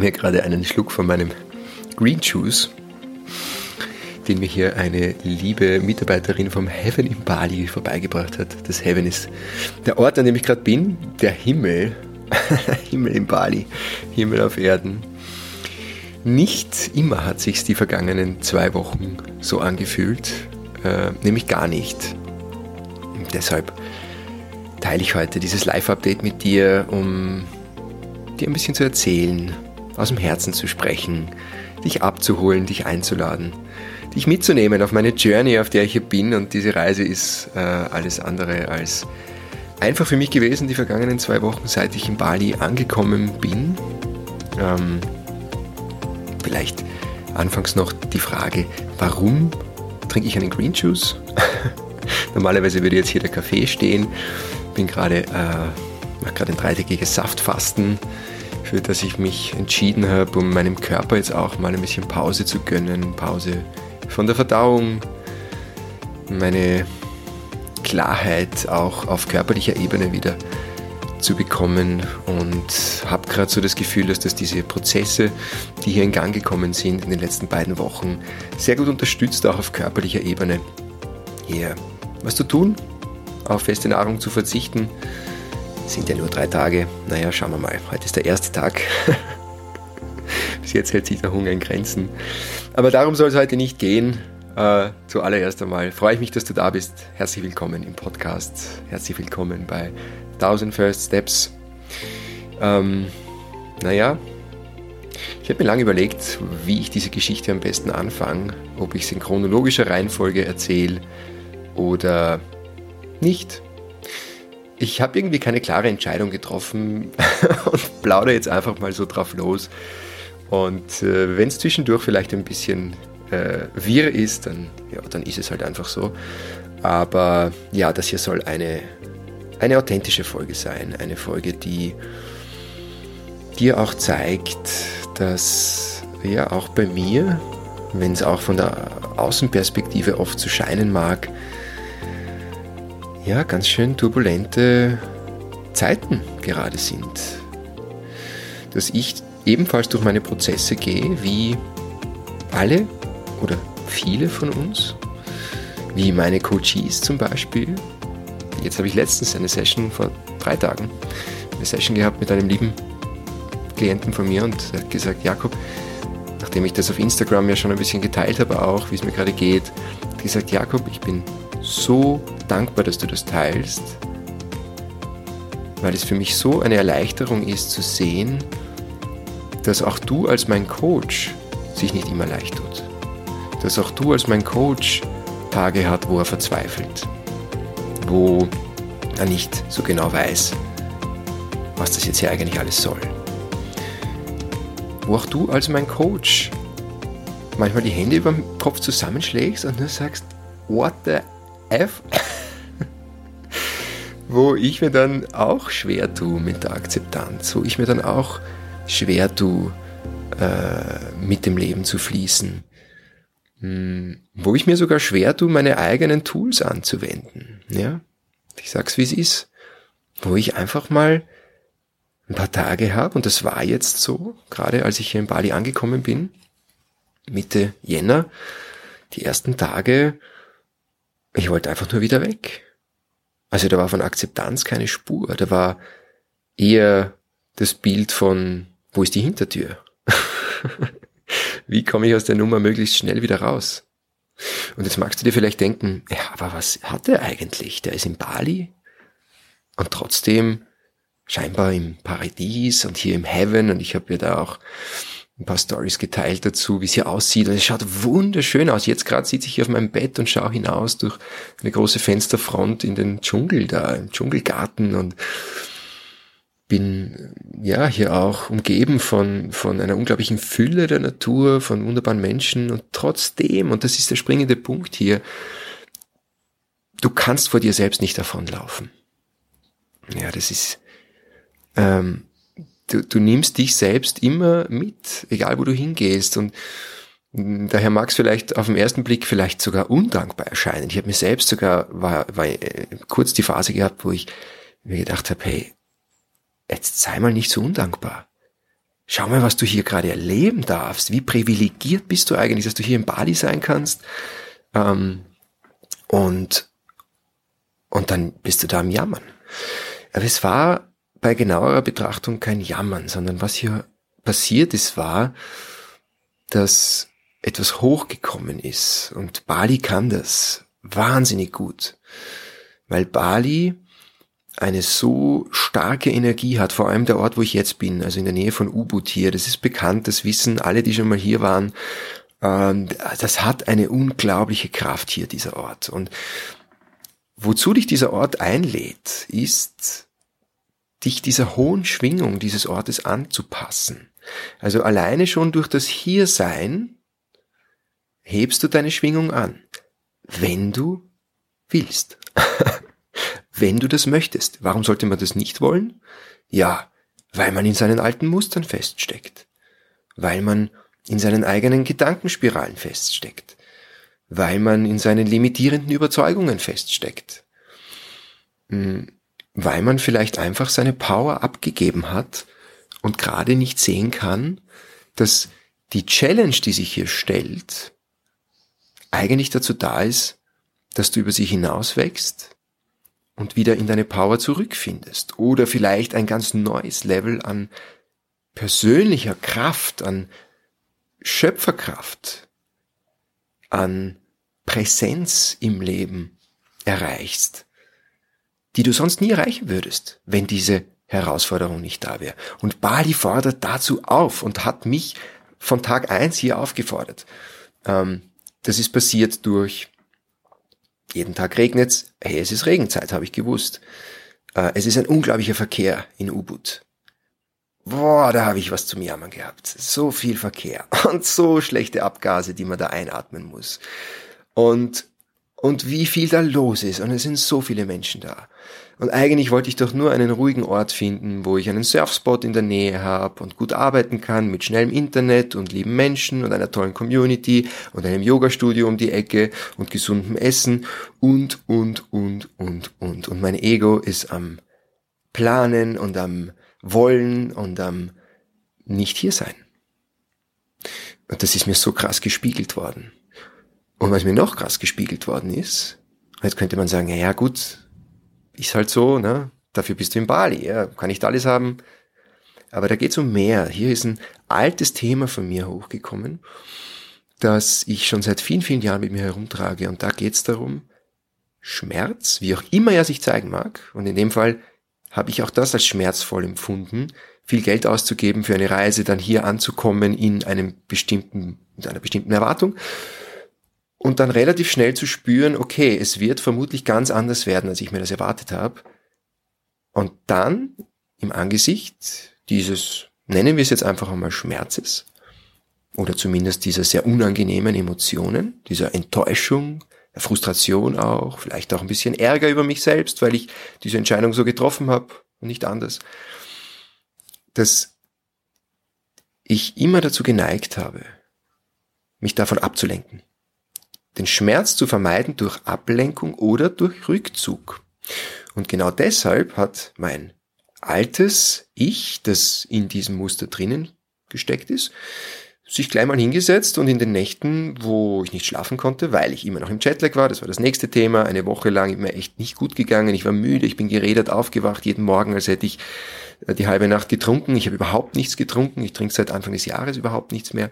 nehme gerade einen Schluck von meinem Green Juice, den mir hier eine liebe Mitarbeiterin vom Heaven in Bali vorbeigebracht hat. Das Heaven ist der Ort, an dem ich gerade bin, der Himmel. Himmel in Bali, Himmel auf Erden. Nicht immer hat sich die vergangenen zwei Wochen so angefühlt, äh, nämlich gar nicht. Und deshalb teile ich heute dieses Live-Update mit dir, um dir ein bisschen zu erzählen, aus dem Herzen zu sprechen, dich abzuholen, dich einzuladen, dich mitzunehmen auf meine Journey, auf der ich hier bin. Und diese Reise ist äh, alles andere als einfach für mich gewesen, die vergangenen zwei Wochen, seit ich in Bali angekommen bin. Ähm, vielleicht anfangs noch die Frage, warum trinke ich einen Green Juice? Normalerweise würde jetzt hier der Kaffee stehen. Bin gerade, äh, mache gerade ein dreitägiges Saftfasten für das ich mich entschieden habe, um meinem Körper jetzt auch mal ein bisschen Pause zu gönnen. Pause von der Verdauung, meine Klarheit auch auf körperlicher Ebene wieder zu bekommen und habe gerade so das Gefühl, dass das diese Prozesse, die hier in Gang gekommen sind in den letzten beiden Wochen, sehr gut unterstützt, auch auf körperlicher Ebene hier was zu tun, auf feste Nahrung zu verzichten sind ja nur drei Tage. Naja, schauen wir mal. Heute ist der erste Tag. Bis jetzt hält sich der Hunger in Grenzen. Aber darum soll es heute nicht gehen. Äh, zuallererst einmal freue ich mich, dass du da bist. Herzlich willkommen im Podcast. Herzlich willkommen bei 1000 First Steps. Ähm, naja, ich habe mir lange überlegt, wie ich diese Geschichte am besten anfange. Ob ich es in chronologischer Reihenfolge erzähle oder nicht ich habe irgendwie keine klare Entscheidung getroffen und plaudere jetzt einfach mal so drauf los. Und äh, wenn es zwischendurch vielleicht ein bisschen äh, wirr ist, dann, ja, dann ist es halt einfach so. Aber ja, das hier soll eine, eine authentische Folge sein. Eine Folge, die dir auch zeigt, dass ja auch bei mir, wenn es auch von der Außenperspektive oft so scheinen mag, ja, ganz schön turbulente Zeiten gerade sind. Dass ich ebenfalls durch meine Prozesse gehe, wie alle oder viele von uns, wie meine Coaches zum Beispiel. Jetzt habe ich letztens eine Session vor drei Tagen, eine Session gehabt mit einem lieben Klienten von mir und hat gesagt, Jakob, nachdem ich das auf Instagram ja schon ein bisschen geteilt habe, auch wie es mir gerade geht, hat gesagt, Jakob, ich bin so dankbar, dass du das teilst, weil es für mich so eine Erleichterung ist zu sehen, dass auch du als mein Coach sich nicht immer leicht tut. Dass auch du als mein Coach Tage hat, wo er verzweifelt, wo er nicht so genau weiß, was das jetzt hier eigentlich alles soll. Wo auch du als mein Coach manchmal die Hände über dem Kopf zusammenschlägst und nur sagst, what the F? wo ich mir dann auch schwer tue mit der Akzeptanz, wo ich mir dann auch schwer tue, äh, mit dem Leben zu fließen, hm, wo ich mir sogar schwer tue, meine eigenen Tools anzuwenden. Ja, ich sag's wie es ist, wo ich einfach mal ein paar Tage habe und das war jetzt so, gerade als ich hier in Bali angekommen bin, Mitte Jänner, die ersten Tage, ich wollte einfach nur wieder weg. Also da war von Akzeptanz keine Spur. Da war eher das Bild von, wo ist die Hintertür? Wie komme ich aus der Nummer möglichst schnell wieder raus? Und jetzt magst du dir vielleicht denken, ja, aber was hat er eigentlich? Der ist in Bali und trotzdem scheinbar im Paradies und hier im Heaven und ich habe ja da auch ein paar Stories geteilt dazu, wie sie aussieht. Und es schaut wunderschön aus. Jetzt gerade sitze ich hier auf meinem Bett und schaue hinaus durch eine große Fensterfront in den Dschungel da, im Dschungelgarten und bin ja hier auch umgeben von, von einer unglaublichen Fülle der Natur, von wunderbaren Menschen und trotzdem, und das ist der springende Punkt hier, du kannst vor dir selbst nicht davonlaufen. Ja, das ist, ähm, du, du nimmst dich selbst immer mit, egal wo du hingehst. Und daher mag es vielleicht auf den ersten Blick vielleicht sogar undankbar erscheinen. Ich habe mir selbst sogar, war, war äh, kurz die Phase gehabt, wo ich mir gedacht habe, hey, jetzt sei mal nicht so undankbar. Schau mal, was du hier gerade erleben darfst. Wie privilegiert bist du eigentlich, dass du hier in Bali sein kannst? Ähm, und, und dann bist du da am Jammern. Aber es war bei genauerer Betrachtung kein Jammern, sondern was hier passiert ist, war, dass etwas hochgekommen ist. Und Bali kann das wahnsinnig gut. Weil Bali eine so starke Energie hat, vor allem der Ort, wo ich jetzt bin, also in der Nähe von Ubud hier. Das ist bekannt, das wissen alle, die schon mal hier waren. Ähm, das hat eine unglaubliche Kraft hier, dieser Ort. Und wozu dich dieser Ort einlädt, ist, dich dieser hohen Schwingung dieses Ortes anzupassen. Also alleine schon durch das Hiersein hebst du deine Schwingung an, wenn du willst. wenn du das möchtest. Warum sollte man das nicht wollen? Ja, weil man in seinen alten Mustern feststeckt, weil man in seinen eigenen Gedankenspiralen feststeckt, weil man in seinen limitierenden Überzeugungen feststeckt, hm, weil man vielleicht einfach seine Power abgegeben hat und gerade nicht sehen kann, dass die Challenge, die sich hier stellt, eigentlich dazu da ist, dass du über sie hinaus wächst, und wieder in deine Power zurückfindest. Oder vielleicht ein ganz neues Level an persönlicher Kraft, an Schöpferkraft, an Präsenz im Leben erreichst, die du sonst nie erreichen würdest, wenn diese Herausforderung nicht da wäre. Und Bali fordert dazu auf und hat mich von Tag eins hier aufgefordert. Ähm, das ist passiert durch jeden Tag regnet's. Hey, es ist Regenzeit, habe ich gewusst. Äh, es ist ein unglaublicher Verkehr in Ubud. Boah, da habe ich was zum Jammern gehabt. So viel Verkehr und so schlechte Abgase, die man da einatmen muss. Und, und wie viel da los ist. Und es sind so viele Menschen da. Und eigentlich wollte ich doch nur einen ruhigen Ort finden, wo ich einen Surfspot in der Nähe habe und gut arbeiten kann mit schnellem Internet und lieben Menschen und einer tollen Community und einem Yoga-Studio um die Ecke und gesundem Essen und, und, und, und, und. Und mein Ego ist am Planen und am Wollen und am nicht hier sein. Und das ist mir so krass gespiegelt worden. Und was mir noch krass gespiegelt worden ist, jetzt könnte man sagen, ja, ja gut, ist halt so, ne? Dafür bist du in Bali, ja, kann nicht alles haben. Aber da geht's um mehr. Hier ist ein altes Thema von mir hochgekommen, das ich schon seit vielen, vielen Jahren mit mir herumtrage. Und da geht's darum, Schmerz, wie auch immer er sich zeigen mag, und in dem Fall habe ich auch das als schmerzvoll empfunden, viel Geld auszugeben für eine Reise, dann hier anzukommen in einem bestimmten, in einer bestimmten Erwartung und dann relativ schnell zu spüren, okay, es wird vermutlich ganz anders werden, als ich mir das erwartet habe. Und dann im Angesicht dieses, nennen wir es jetzt einfach einmal Schmerzes, oder zumindest dieser sehr unangenehmen Emotionen, dieser Enttäuschung, der Frustration auch, vielleicht auch ein bisschen Ärger über mich selbst, weil ich diese Entscheidung so getroffen habe und nicht anders, dass ich immer dazu geneigt habe, mich davon abzulenken den Schmerz zu vermeiden durch Ablenkung oder durch Rückzug. Und genau deshalb hat mein altes Ich, das in diesem Muster drinnen gesteckt ist, sich gleich mal hingesetzt und in den Nächten, wo ich nicht schlafen konnte, weil ich immer noch im Jetlag war, das war das nächste Thema, eine Woche lang mir echt nicht gut gegangen, ich war müde, ich bin geredet, aufgewacht jeden Morgen, als hätte ich äh, die halbe Nacht getrunken, ich habe überhaupt nichts getrunken, ich trinke seit Anfang des Jahres überhaupt nichts mehr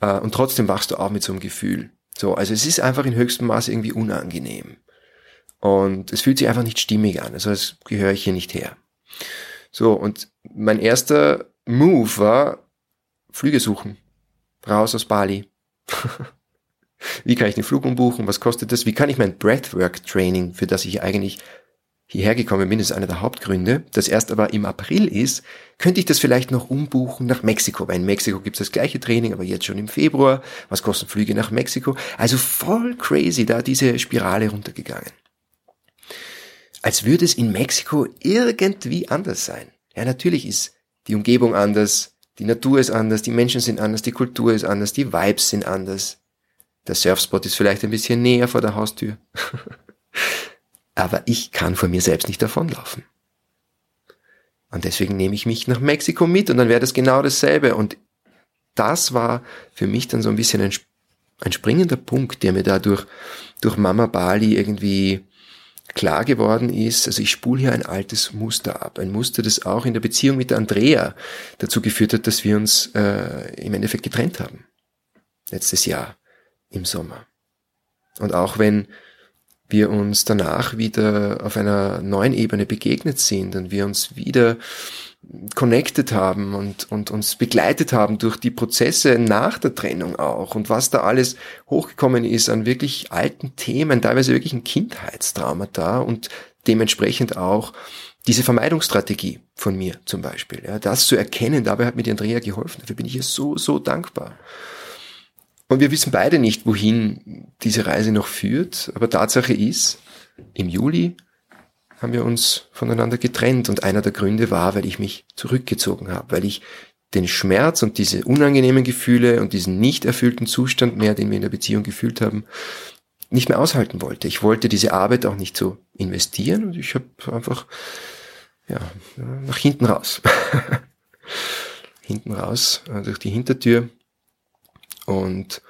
äh, und trotzdem wachst du auch mit so einem Gefühl. So, also es ist einfach in höchstem Maße irgendwie unangenehm. Und es fühlt sich einfach nicht stimmig an. Also als gehöre ich hier nicht her. So, und mein erster Move war Flüge suchen. Raus aus Bali. Wie kann ich den Flug umbuchen? Was kostet das? Wie kann ich mein Breathwork Training, für das ich eigentlich hierher gekommen bin, ist einer der Hauptgründe, das erst aber im April ist, könnte ich das vielleicht noch umbuchen nach Mexiko, weil in Mexiko gibt es das gleiche Training, aber jetzt schon im Februar. Was kosten Flüge nach Mexiko? Also voll crazy, da diese Spirale runtergegangen. Als würde es in Mexiko irgendwie anders sein. Ja, natürlich ist die Umgebung anders, die Natur ist anders, die Menschen sind anders, die Kultur ist anders, die Vibes sind anders. Der Surfspot ist vielleicht ein bisschen näher vor der Haustür. aber ich kann vor mir selbst nicht davonlaufen. Und deswegen nehme ich mich nach Mexiko mit und dann wäre das genau dasselbe. Und das war für mich dann so ein bisschen ein, ein springender Punkt, der mir da durch, durch Mama Bali irgendwie klar geworden ist, also ich spule hier ein altes Muster ab. Ein Muster, das auch in der Beziehung mit der Andrea dazu geführt hat, dass wir uns äh, im Endeffekt getrennt haben. Letztes Jahr im Sommer. Und auch wenn wir uns danach wieder auf einer neuen Ebene begegnet sind und wir uns wieder connected haben und, und uns begleitet haben durch die Prozesse nach der Trennung auch und was da alles hochgekommen ist an wirklich alten Themen, teilweise wirklich ein Kindheitstraumata und dementsprechend auch diese Vermeidungsstrategie von mir zum Beispiel. Ja, das zu erkennen, dabei hat mir die Andrea geholfen. Dafür bin ich ihr so, so dankbar. Und wir wissen beide nicht, wohin diese Reise noch führt, aber Tatsache ist, im Juli haben wir uns voneinander getrennt und einer der Gründe war, weil ich mich zurückgezogen habe, weil ich den Schmerz und diese unangenehmen Gefühle und diesen nicht erfüllten Zustand mehr, den wir in der Beziehung gefühlt haben, nicht mehr aushalten wollte. Ich wollte diese Arbeit auch nicht so investieren und ich habe einfach ja, nach hinten raus. hinten raus, äh, durch die Hintertür und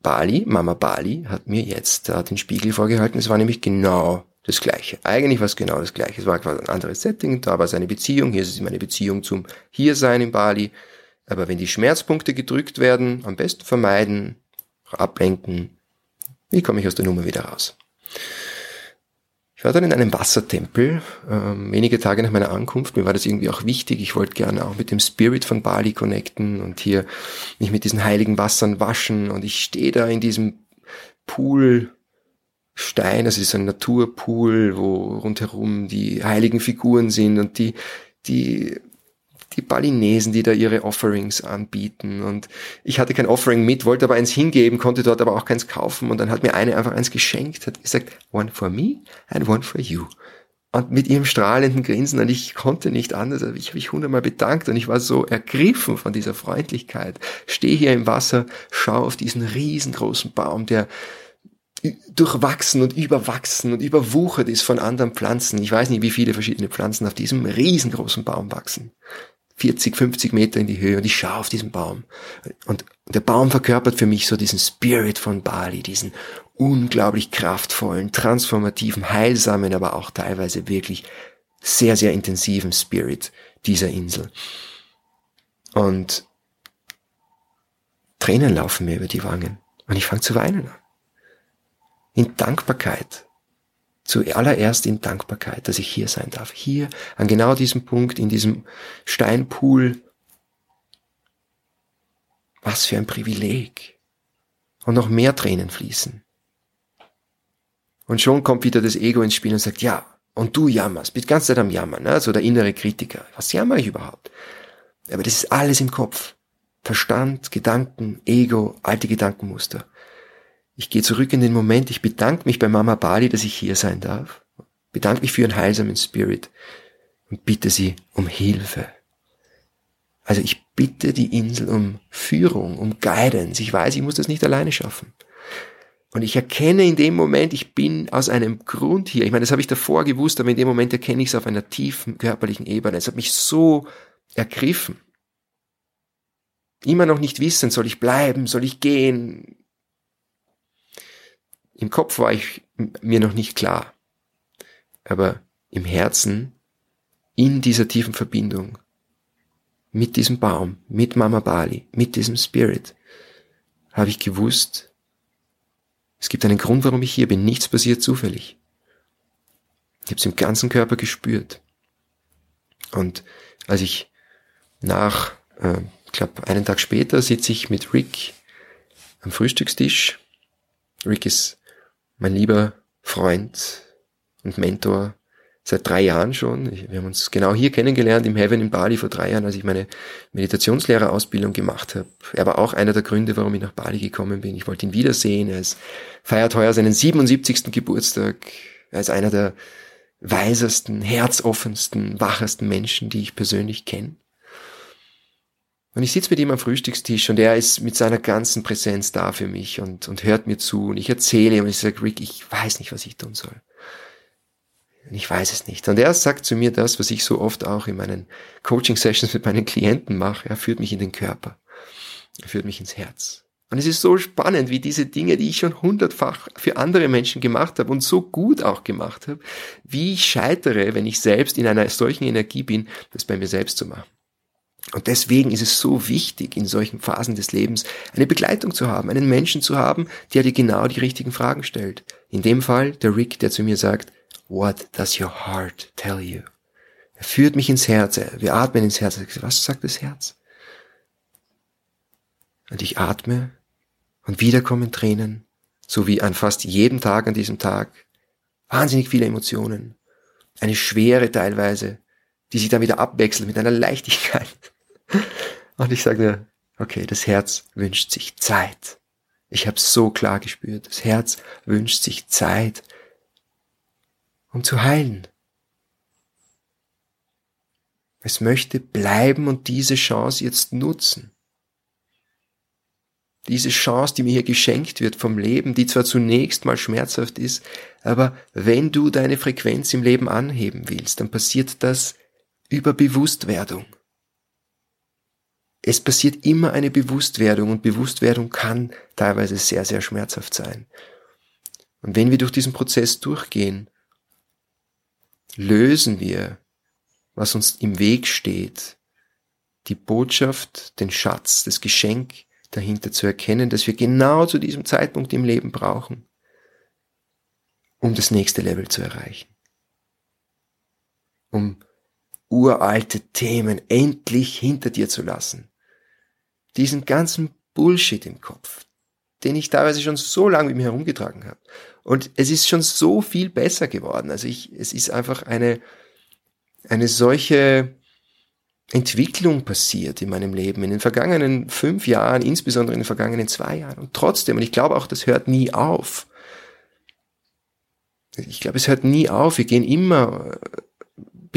Bali, Mama Bali, hat mir jetzt äh, den Spiegel vorgehalten. Es war nämlich genau das Gleiche. Eigentlich war es genau das Gleiche. Es war quasi ein anderes Setting, da war es eine Beziehung, hier ist es meine Beziehung zum Hiersein in Bali. Aber wenn die Schmerzpunkte gedrückt werden, am besten vermeiden, ablenken. Wie komme ich aus der Nummer wieder raus? Ich war dann in einem Wassertempel, ähm, wenige Tage nach meiner Ankunft. Mir war das irgendwie auch wichtig. Ich wollte gerne auch mit dem Spirit von Bali connecten und hier mich mit diesen heiligen Wassern waschen. Und ich stehe da in diesem Pool Stein, es ist ein Naturpool, wo rundherum die heiligen Figuren sind und die, die die Balinesen, die da ihre Offerings anbieten. Und ich hatte kein Offering mit, wollte aber eins hingeben, konnte dort aber auch keins kaufen. Und dann hat mir eine einfach eins geschenkt, hat gesagt, one for me and one for you. Und mit ihrem strahlenden Grinsen, und ich konnte nicht anders, also ich habe mich hundertmal bedankt und ich war so ergriffen von dieser Freundlichkeit. Stehe hier im Wasser, schau auf diesen riesengroßen Baum, der durchwachsen und überwachsen und überwuchert ist von anderen Pflanzen. Ich weiß nicht, wie viele verschiedene Pflanzen auf diesem riesengroßen Baum wachsen. 40, 50 Meter in die Höhe und ich schaue auf diesen Baum. Und der Baum verkörpert für mich so diesen Spirit von Bali, diesen unglaublich kraftvollen, transformativen, heilsamen, aber auch teilweise wirklich sehr, sehr intensiven Spirit dieser Insel. Und Tränen laufen mir über die Wangen und ich fange zu weinen an. In Dankbarkeit zuallererst in Dankbarkeit, dass ich hier sein darf. Hier, an genau diesem Punkt, in diesem Steinpool. Was für ein Privileg. Und noch mehr Tränen fließen. Und schon kommt wieder das Ego ins Spiel und sagt, ja, und du jammerst, bist ganz Zeit am Jammern, ne? so der innere Kritiker. Was jammer ich überhaupt? Aber das ist alles im Kopf. Verstand, Gedanken, Ego, alte Gedankenmuster. Ich gehe zurück in den Moment, ich bedanke mich bei Mama Bali, dass ich hier sein darf. Bedanke mich für ihren heilsamen Spirit und bitte sie um Hilfe. Also ich bitte die Insel um Führung, um Guidance. Ich weiß, ich muss das nicht alleine schaffen. Und ich erkenne in dem Moment, ich bin aus einem Grund hier. Ich meine, das habe ich davor gewusst, aber in dem Moment erkenne ich es auf einer tiefen körperlichen Ebene. Es hat mich so ergriffen. Immer noch nicht wissen, soll ich bleiben, soll ich gehen, im Kopf war ich mir noch nicht klar, aber im Herzen, in dieser tiefen Verbindung, mit diesem Baum, mit Mama Bali, mit diesem Spirit, habe ich gewusst, es gibt einen Grund, warum ich hier bin. Nichts passiert zufällig. Ich habe es im ganzen Körper gespürt. Und als ich nach, äh, ich glaube, einen Tag später sitze ich mit Rick am Frühstückstisch. Rick ist mein lieber Freund und Mentor seit drei Jahren schon. Wir haben uns genau hier kennengelernt im Heaven in Bali vor drei Jahren, als ich meine Meditationslehrerausbildung gemacht habe. Er war auch einer der Gründe, warum ich nach Bali gekommen bin. Ich wollte ihn wiedersehen. Er feiert heuer seinen 77. Geburtstag. Er ist einer der weisesten, herzoffensten, wachesten Menschen, die ich persönlich kenne. Und ich sitze mit ihm am Frühstückstisch und er ist mit seiner ganzen Präsenz da für mich und, und hört mir zu und ich erzähle ihm und ich sage, Rick, ich weiß nicht, was ich tun soll. Ich weiß es nicht. Und er sagt zu mir das, was ich so oft auch in meinen Coaching-Sessions mit meinen Klienten mache. Er führt mich in den Körper. Er führt mich ins Herz. Und es ist so spannend, wie diese Dinge, die ich schon hundertfach für andere Menschen gemacht habe und so gut auch gemacht habe, wie ich scheitere, wenn ich selbst in einer solchen Energie bin, das bei mir selbst zu machen. Und deswegen ist es so wichtig, in solchen Phasen des Lebens eine Begleitung zu haben, einen Menschen zu haben, der dir genau die richtigen Fragen stellt. In dem Fall der Rick, der zu mir sagt, What does your heart tell you? Er führt mich ins Herz, wir atmen ins Herz. Was sagt das Herz? Und ich atme und wieder kommen Tränen, so wie an fast jedem Tag an diesem Tag. Wahnsinnig viele Emotionen. Eine Schwere teilweise, die sich dann wieder abwechselt mit einer Leichtigkeit. Und ich sage mir, okay, das Herz wünscht sich Zeit. Ich habe so klar gespürt, das Herz wünscht sich Zeit, um zu heilen. Es möchte bleiben und diese Chance jetzt nutzen. Diese Chance, die mir hier geschenkt wird vom Leben, die zwar zunächst mal schmerzhaft ist, aber wenn du deine Frequenz im Leben anheben willst, dann passiert das über Bewusstwerdung. Es passiert immer eine Bewusstwerdung und Bewusstwerdung kann teilweise sehr, sehr schmerzhaft sein. Und wenn wir durch diesen Prozess durchgehen, lösen wir, was uns im Weg steht, die Botschaft, den Schatz, das Geschenk dahinter zu erkennen, dass wir genau zu diesem Zeitpunkt im Leben brauchen, um das nächste Level zu erreichen. Um uralte Themen endlich hinter dir zu lassen. Diesen ganzen Bullshit im Kopf, den ich teilweise schon so lange mit mir herumgetragen habe. Und es ist schon so viel besser geworden. Also ich, es ist einfach eine, eine solche Entwicklung passiert in meinem Leben, in den vergangenen fünf Jahren, insbesondere in den vergangenen zwei Jahren. Und trotzdem, und ich glaube auch, das hört nie auf. Ich glaube, es hört nie auf. Wir gehen immer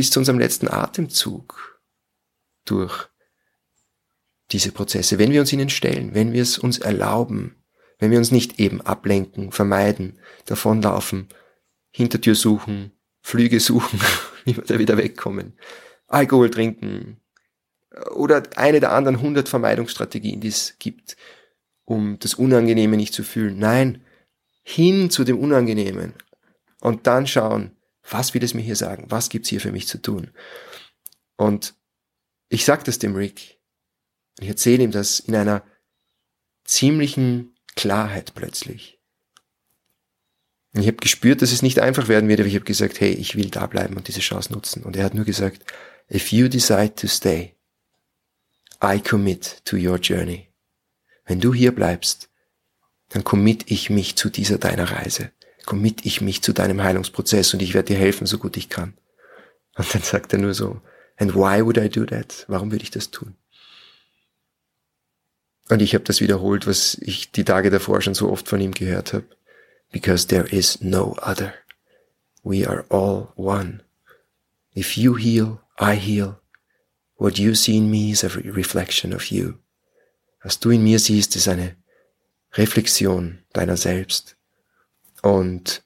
bis zu unserem letzten Atemzug durch diese Prozesse, wenn wir uns ihnen stellen, wenn wir es uns erlauben, wenn wir uns nicht eben ablenken, vermeiden, davonlaufen, Hintertür suchen, Flüge suchen, wie wir da wieder wegkommen, Alkohol trinken, oder eine der anderen hundert Vermeidungsstrategien, die es gibt, um das Unangenehme nicht zu fühlen. Nein, hin zu dem Unangenehmen und dann schauen, was will es mir hier sagen? Was gibt's hier für mich zu tun? Und ich sag das dem Rick. Ich erzähle ihm das in einer ziemlichen Klarheit plötzlich. Und ich habe gespürt, dass es nicht einfach werden wird, aber ich habe gesagt, hey, ich will da bleiben und diese Chance nutzen. Und er hat nur gesagt, if you decide to stay, I commit to your journey. Wenn du hier bleibst, dann commit ich mich zu dieser deiner Reise. Commit ich mich zu deinem Heilungsprozess und ich werde dir helfen, so gut ich kann. Und dann sagt er nur so, and why would I do that? Warum würde ich das tun? Und ich habe das wiederholt, was ich die Tage davor schon so oft von ihm gehört habe. Because there is no other. We are all one. If you heal, I heal. What you see in me is a reflection of you. Was du in mir siehst, ist eine Reflexion deiner selbst. Und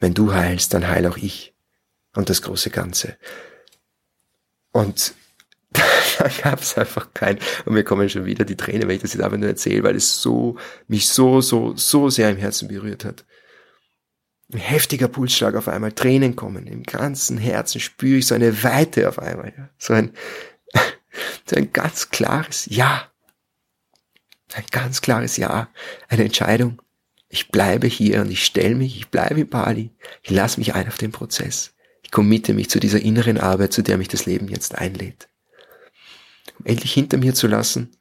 wenn du heilst, dann heil auch ich und das große Ganze. Und da gab es einfach kein, und mir kommen schon wieder die Tränen, wenn ich das jetzt einfach nur erzähle, weil es so, mich so, so, so sehr im Herzen berührt hat. Ein heftiger Pulsschlag auf einmal, Tränen kommen, im ganzen Herzen spüre ich so eine Weite auf einmal, ja. so ein, so ein ganz klares Ja. Ein ganz klares Ja. Eine Entscheidung. Ich bleibe hier und ich stelle mich, ich bleibe in Bali. Ich lasse mich ein auf den Prozess. Ich committe mich zu dieser inneren Arbeit, zu der mich das Leben jetzt einlädt. Um endlich hinter mir zu lassen,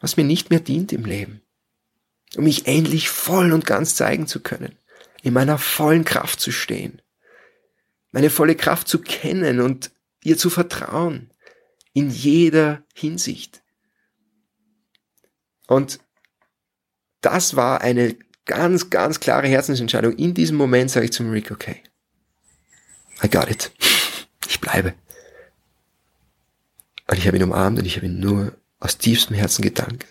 was mir nicht mehr dient im Leben. Um mich endlich voll und ganz zeigen zu können in meiner vollen Kraft zu stehen, meine volle Kraft zu kennen und ihr zu vertrauen, in jeder Hinsicht. Und das war eine ganz, ganz klare Herzensentscheidung. In diesem Moment sage ich zum Rick, okay, I got it. Ich bleibe. Und ich habe ihn umarmt und ich habe ihn nur aus tiefstem Herzen gedankt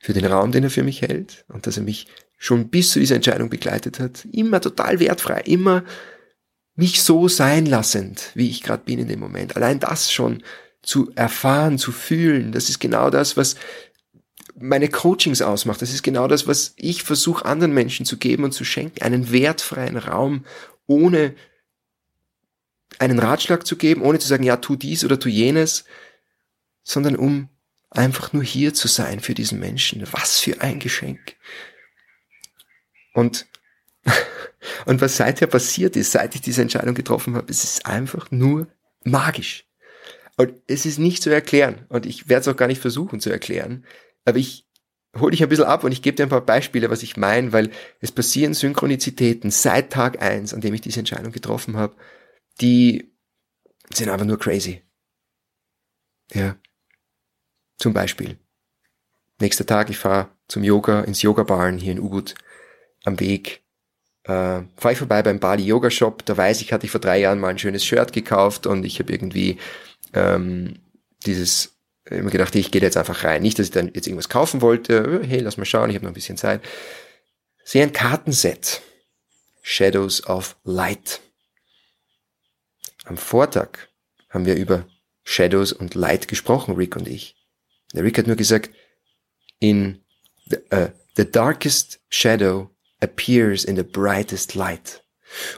für den Raum, den er für mich hält und dass er mich schon bis zu dieser Entscheidung begleitet hat. Immer total wertfrei, immer mich so sein lassend, wie ich gerade bin in dem Moment. Allein das schon zu erfahren, zu fühlen, das ist genau das, was meine Coachings ausmacht. Das ist genau das, was ich versuche anderen Menschen zu geben und zu schenken. Einen wertfreien Raum, ohne einen Ratschlag zu geben, ohne zu sagen, ja, tu dies oder tu jenes, sondern um einfach nur hier zu sein für diesen Menschen. Was für ein Geschenk. Und, und was seither passiert ist, seit ich diese Entscheidung getroffen habe, es ist einfach nur magisch. Und es ist nicht zu erklären. Und ich werde es auch gar nicht versuchen zu erklären. Aber ich hole dich ein bisschen ab und ich gebe dir ein paar Beispiele, was ich meine, weil es passieren Synchronizitäten seit Tag eins, an dem ich diese Entscheidung getroffen habe, die sind einfach nur crazy. Ja. Zum Beispiel. Nächster Tag, ich fahre zum Yoga, ins Yoga-Barn hier in Ubud am Weg. Äh, fahre ich vorbei beim Bali Yoga Shop, da weiß ich, hatte ich vor drei Jahren mal ein schönes Shirt gekauft und ich habe irgendwie ähm, dieses immer gedacht, ich gehe jetzt einfach rein. Nicht, dass ich dann jetzt irgendwas kaufen wollte. Hey, lass mal schauen, ich habe noch ein bisschen Zeit. Sehe ein Kartenset. Shadows of Light. Am Vortag haben wir über Shadows und Light gesprochen, Rick und ich. Der Rick hat nur gesagt, in the, uh, the darkest shadow appears in the brightest light.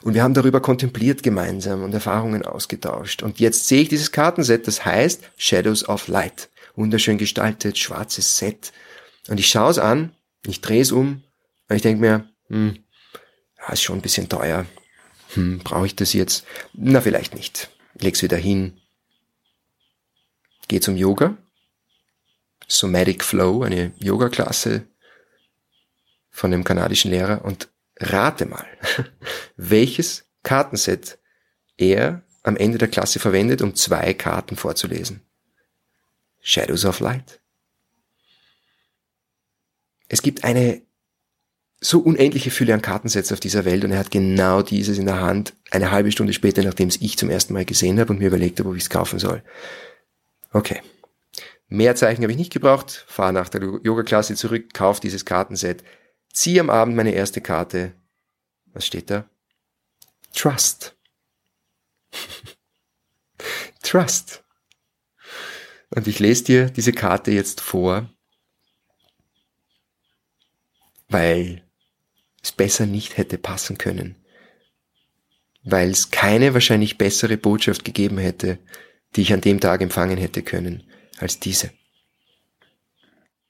Und wir haben darüber kontempliert gemeinsam und Erfahrungen ausgetauscht. Und jetzt sehe ich dieses Kartenset, das heißt Shadows of Light. Wunderschön gestaltet, schwarzes Set. Und ich schaue es an, ich drehe es um und ich denke mir, hm, ist schon ein bisschen teuer. Hm, brauche ich das jetzt? Na, vielleicht nicht. Leg's wieder hin. Geh zum Yoga. Somatic Flow, eine Yoga-Klasse von einem kanadischen Lehrer und rate mal, welches Kartenset er am Ende der Klasse verwendet, um zwei Karten vorzulesen. Shadows of Light. Es gibt eine so unendliche Fülle an Kartensets auf dieser Welt und er hat genau dieses in der Hand eine halbe Stunde später, nachdem es ich zum ersten Mal gesehen habe und mir überlegt habe, ob ich es kaufen soll. Okay. Mehr Zeichen habe ich nicht gebraucht, fahre nach der Yoga-Klasse zurück, kaufe dieses Kartenset, ziehe am Abend meine erste Karte. Was steht da? Trust. Trust. Und ich lese dir diese Karte jetzt vor, weil es besser nicht hätte passen können. Weil es keine wahrscheinlich bessere Botschaft gegeben hätte, die ich an dem Tag empfangen hätte können, als diese.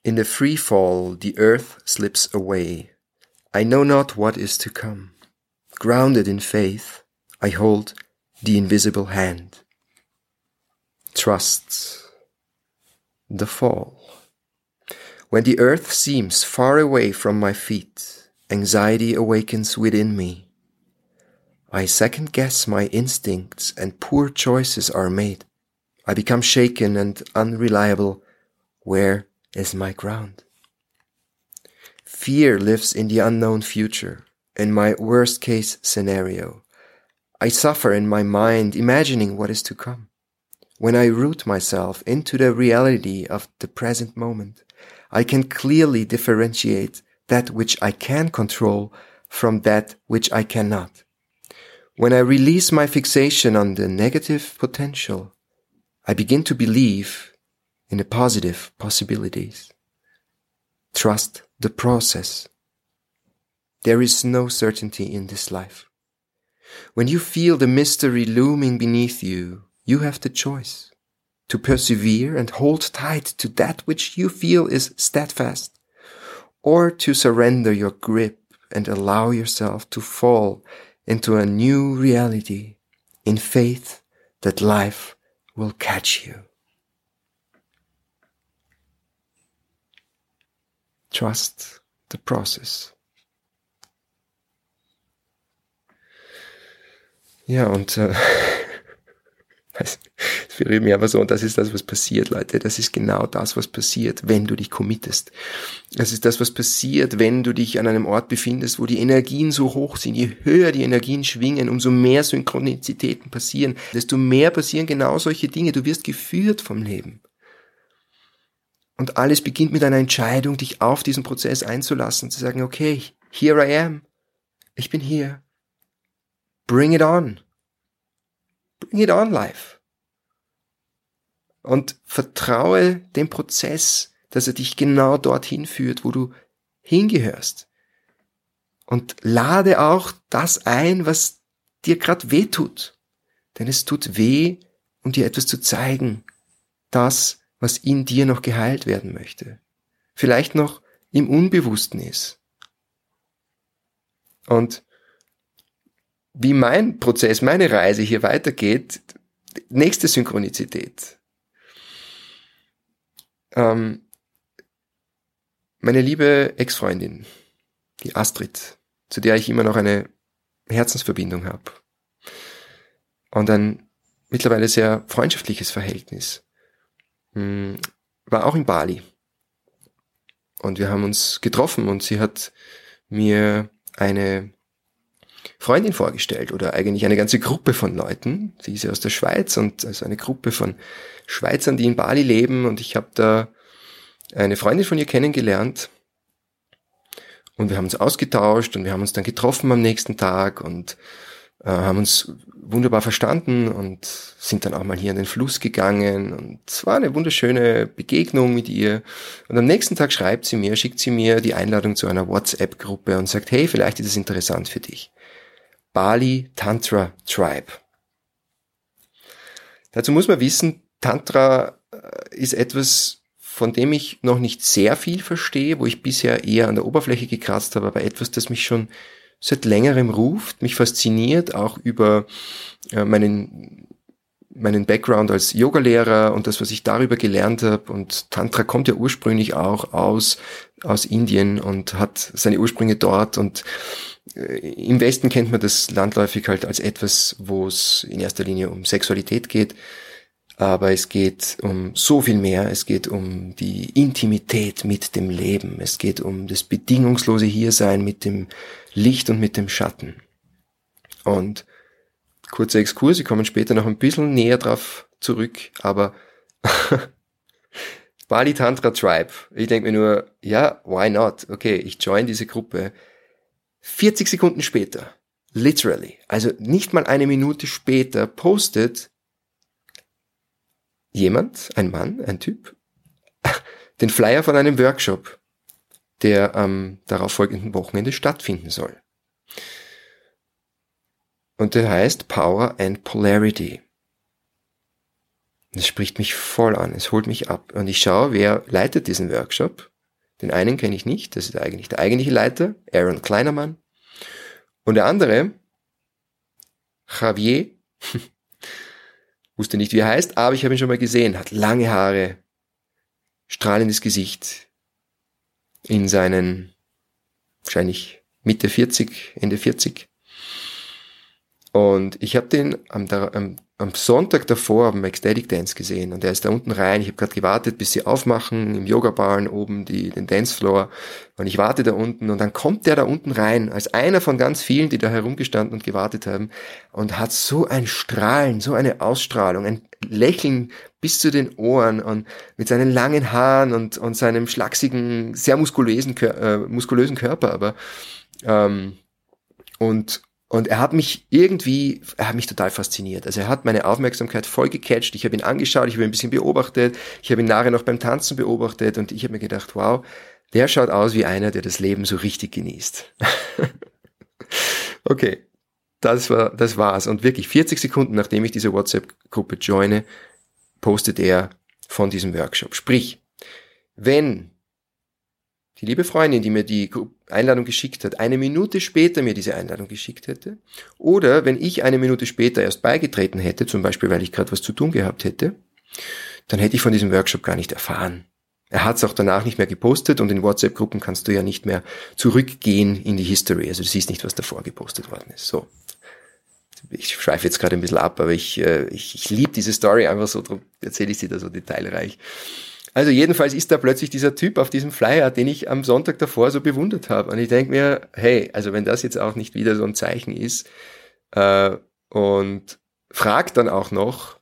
In the free fall the earth slips away. I know not what is to come. Grounded in faith, I hold the invisible hand. Trust the fall. When the earth seems far away from my feet, anxiety awakens within me. I second guess my instincts and poor choices are made. I become shaken and unreliable. Where is my ground? Fear lives in the unknown future, in my worst case scenario. I suffer in my mind imagining what is to come. When I root myself into the reality of the present moment, I can clearly differentiate that which I can control from that which I cannot. When I release my fixation on the negative potential, I begin to believe in the positive possibilities. Trust the process. There is no certainty in this life. When you feel the mystery looming beneath you, you have the choice to persevere and hold tight to that which you feel is steadfast, or to surrender your grip and allow yourself to fall into a new reality in faith that life will catch you. Trust the process. Ja, und äh, wir reden ja so, und das ist das, was passiert, Leute. Das ist genau das, was passiert, wenn du dich committest. Das ist das, was passiert, wenn du dich an einem Ort befindest, wo die Energien so hoch sind. Je höher die Energien schwingen, umso mehr Synchronizitäten passieren, desto mehr passieren genau solche Dinge. Du wirst geführt vom Leben. Und alles beginnt mit einer Entscheidung, dich auf diesen Prozess einzulassen, zu sagen, okay, here I am. Ich bin hier. Bring it on. bring it on life. Und vertraue dem Prozess, dass er dich genau dorthin führt, wo du hingehörst. Und lade auch das ein, was dir gerade weh tut. Denn es tut weh, um dir etwas zu zeigen. Das, was in dir noch geheilt werden möchte. Vielleicht noch im Unbewussten ist. Und wie mein Prozess, meine Reise hier weitergeht, nächste Synchronizität. Ähm, meine liebe Ex-Freundin, die Astrid, zu der ich immer noch eine Herzensverbindung habe und ein mittlerweile sehr freundschaftliches Verhältnis, hm, war auch in Bali. Und wir haben uns getroffen und sie hat mir eine Freundin vorgestellt oder eigentlich eine ganze Gruppe von Leuten. Sie ist ja aus der Schweiz und also eine Gruppe von Schweizern, die in Bali leben und ich habe da eine Freundin von ihr kennengelernt und wir haben uns ausgetauscht und wir haben uns dann getroffen am nächsten Tag und äh, haben uns wunderbar verstanden und sind dann auch mal hier an den Fluss gegangen und es war eine wunderschöne Begegnung mit ihr. Und am nächsten Tag schreibt sie mir, schickt sie mir die Einladung zu einer WhatsApp-Gruppe und sagt, hey, vielleicht ist es interessant für dich. Bali Tantra Tribe. Dazu muss man wissen, Tantra äh, ist etwas, von dem ich noch nicht sehr viel verstehe, wo ich bisher eher an der Oberfläche gekratzt habe, aber etwas, das mich schon seit längerem ruft, mich fasziniert, auch über äh, meinen meinen Background als Yogalehrer und das, was ich darüber gelernt habe. Und Tantra kommt ja ursprünglich auch aus, aus Indien und hat seine Ursprünge dort. Und äh, im Westen kennt man das landläufig halt als etwas, wo es in erster Linie um Sexualität geht. Aber es geht um so viel mehr. Es geht um die Intimität mit dem Leben. Es geht um das bedingungslose Hiersein mit dem Licht und mit dem Schatten. Und kurzer Exkurs, wir kommen später noch ein bisschen näher drauf zurück, aber Bali Tantra Tribe. Ich denke mir nur, ja, why not? Okay, ich join diese Gruppe. 40 Sekunden später, literally, also nicht mal eine Minute später, postet jemand, ein Mann, ein Typ, den Flyer von einem Workshop, der am darauffolgenden Wochenende stattfinden soll. Und der heißt Power and Polarity. Das spricht mich voll an, es holt mich ab. Und ich schaue, wer leitet diesen Workshop. Den einen kenne ich nicht, das ist eigentlich der eigentliche Leiter, Aaron Kleinermann. Und der andere, Javier, wusste nicht, wie er heißt, aber ich habe ihn schon mal gesehen, hat lange Haare, strahlendes Gesicht, in seinen wahrscheinlich Mitte 40, Ende 40. Und ich habe den am, am, am, Sonntag davor am Ecstatic Dance gesehen. Und er ist da unten rein. Ich habe gerade gewartet, bis sie aufmachen im Yoga-Barn oben die, den Dancefloor. Und ich warte da unten. Und dann kommt der da unten rein als einer von ganz vielen, die da herumgestanden und gewartet haben. Und hat so ein Strahlen, so eine Ausstrahlung, ein Lächeln bis zu den Ohren und mit seinen langen Haaren und, und seinem schlachsigen, sehr muskulösen, äh, muskulösen Körper, aber. Ähm, und und er hat mich irgendwie, er hat mich total fasziniert. Also er hat meine Aufmerksamkeit voll gecatcht. Ich habe ihn angeschaut, ich habe ihn ein bisschen beobachtet, ich habe ihn nachher noch beim Tanzen beobachtet und ich habe mir gedacht, wow, der schaut aus wie einer, der das Leben so richtig genießt. okay, das war, das war's. Und wirklich 40 Sekunden nachdem ich diese WhatsApp-Gruppe joine, postet er von diesem Workshop. Sprich, wenn die liebe Freundin, die mir die Einladung geschickt hat, eine Minute später mir diese Einladung geschickt hätte, oder wenn ich eine Minute später erst beigetreten hätte, zum Beispiel weil ich gerade was zu tun gehabt hätte, dann hätte ich von diesem Workshop gar nicht erfahren. Er hat es auch danach nicht mehr gepostet und in WhatsApp-Gruppen kannst du ja nicht mehr zurückgehen in die History. Also du siehst nicht, was davor gepostet worden ist. So. Ich schweife jetzt gerade ein bisschen ab, aber ich, äh, ich, ich liebe diese Story einfach so, darum erzähle ich sie da so detailreich. Also jedenfalls ist da plötzlich dieser Typ auf diesem Flyer, den ich am Sonntag davor so bewundert habe. Und ich denke mir, hey, also wenn das jetzt auch nicht wieder so ein Zeichen ist, äh, und fragt dann auch noch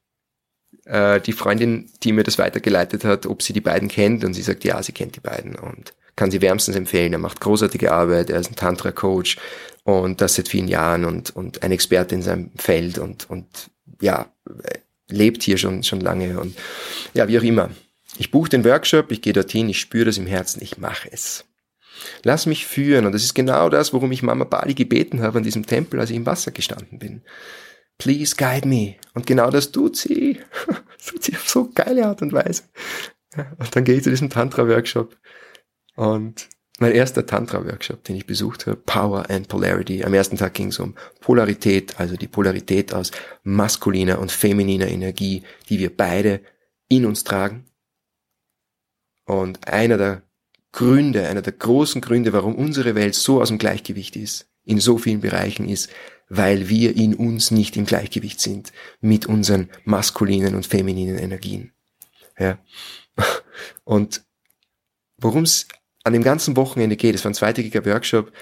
äh, die Freundin, die mir das weitergeleitet hat, ob sie die beiden kennt. Und sie sagt, ja, sie kennt die beiden und kann sie wärmstens empfehlen. Er macht großartige Arbeit, er ist ein Tantra-Coach und das seit vielen Jahren und, und ein Experte in seinem Feld und, und ja, lebt hier schon, schon lange und ja, wie auch immer. Ich buche den Workshop, ich gehe dorthin, ich spüre das im Herzen, ich mache es. Lass mich führen und das ist genau das, worum ich Mama Bali gebeten habe an diesem Tempel, als ich im Wasser gestanden bin. Please guide me. Und genau das tut sie. Das tut sie auf so geile Art und Weise. Und dann gehe ich zu diesem Tantra-Workshop und mein erster Tantra-Workshop, den ich besucht habe, Power and Polarity. Am ersten Tag ging es um Polarität, also die Polarität aus maskuliner und femininer Energie, die wir beide in uns tragen. Und einer der Gründe, einer der großen Gründe, warum unsere Welt so aus dem Gleichgewicht ist, in so vielen Bereichen ist, weil wir in uns nicht im Gleichgewicht sind mit unseren maskulinen und femininen Energien. Ja. Und worum es an dem ganzen Wochenende geht, es war ein zweitägiger Workshop,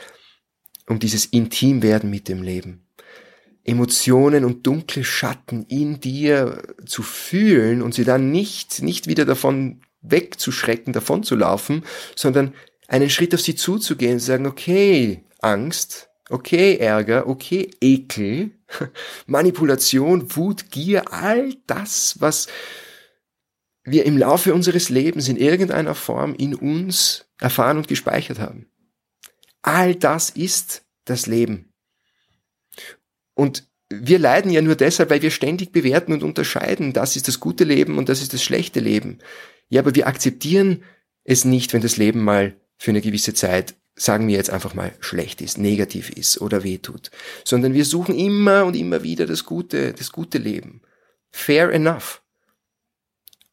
um dieses Intimwerden mit dem Leben. Emotionen und dunkle Schatten in dir zu fühlen und sie dann nicht, nicht wieder davon wegzuschrecken, davon zu laufen, sondern einen Schritt auf sie zuzugehen und sagen, okay, Angst, okay, Ärger, okay, Ekel, Manipulation, Wut, Gier, all das, was wir im Laufe unseres Lebens in irgendeiner Form in uns erfahren und gespeichert haben. All das ist das Leben. Und wir leiden ja nur deshalb, weil wir ständig bewerten und unterscheiden, das ist das gute Leben und das ist das schlechte Leben. Ja, aber wir akzeptieren es nicht, wenn das Leben mal für eine gewisse Zeit, sagen wir jetzt einfach mal, schlecht ist, negativ ist oder wehtut, sondern wir suchen immer und immer wieder das gute, das gute Leben. Fair enough.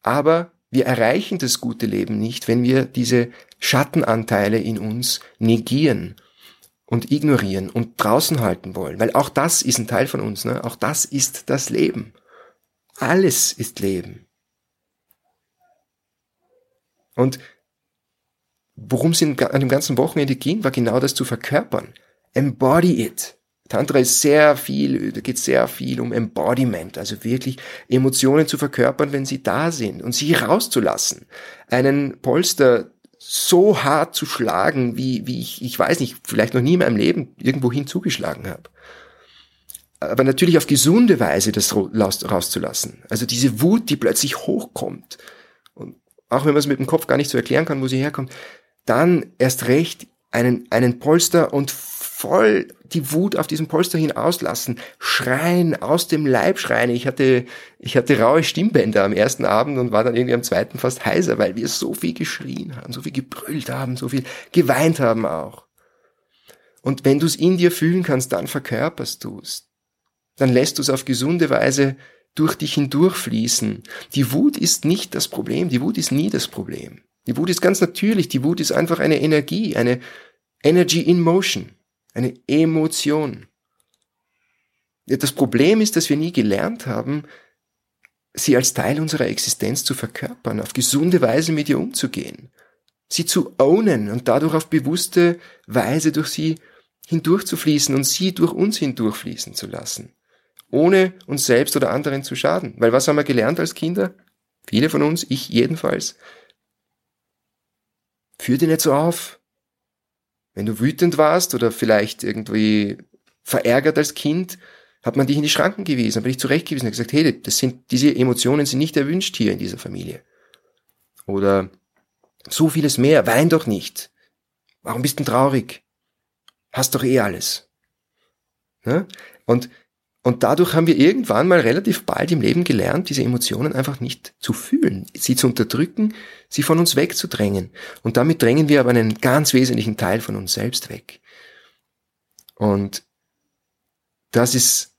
Aber wir erreichen das gute Leben nicht, wenn wir diese Schattenanteile in uns negieren und ignorieren und draußen halten wollen, weil auch das ist ein Teil von uns, ne? auch das ist das Leben. Alles ist Leben. Und worum es an dem ganzen Wochenende ging, war genau das zu verkörpern. Embody it. Tantra ist sehr viel, da geht sehr viel um Embodiment, also wirklich Emotionen zu verkörpern, wenn sie da sind und sie rauszulassen. Einen Polster so hart zu schlagen, wie, wie ich, ich weiß nicht, vielleicht noch nie in meinem Leben irgendwohin zugeschlagen habe. Aber natürlich auf gesunde Weise das rauszulassen. Also diese Wut, die plötzlich hochkommt. Auch wenn man es mit dem Kopf gar nicht so erklären kann, wo sie herkommt, dann erst recht einen, einen Polster und voll die Wut auf diesem Polster hin auslassen, schreien, aus dem Leib schreien. Ich hatte, ich hatte raue Stimmbänder am ersten Abend und war dann irgendwie am zweiten fast heiser, weil wir so viel geschrien haben, so viel gebrüllt haben, so viel geweint haben auch. Und wenn du es in dir fühlen kannst, dann verkörperst du es. Dann lässt du es auf gesunde Weise durch dich hindurchfließen. Die Wut ist nicht das Problem, die Wut ist nie das Problem. Die Wut ist ganz natürlich, die Wut ist einfach eine Energie, eine Energy in Motion eine Emotion. Das Problem ist, dass wir nie gelernt haben, sie als Teil unserer Existenz zu verkörpern, auf gesunde Weise mit ihr umzugehen, sie zu ownen und dadurch auf bewusste Weise durch sie hindurchzufließen und sie durch uns hindurchfließen zu lassen, ohne uns selbst oder anderen zu schaden. Weil was haben wir gelernt als Kinder? Viele von uns, ich jedenfalls. Führ dich nicht so auf, wenn du wütend warst oder vielleicht irgendwie verärgert als Kind, hat man dich in die Schranken gewiesen, hat man dich zurechtgewiesen und gesagt, hey, das sind, diese Emotionen sind nicht erwünscht hier in dieser Familie. Oder so vieles mehr, wein doch nicht. Warum bist du traurig? Hast doch eh alles. Ne? Und und dadurch haben wir irgendwann mal relativ bald im Leben gelernt, diese Emotionen einfach nicht zu fühlen, sie zu unterdrücken, sie von uns wegzudrängen. Und damit drängen wir aber einen ganz wesentlichen Teil von uns selbst weg. Und das ist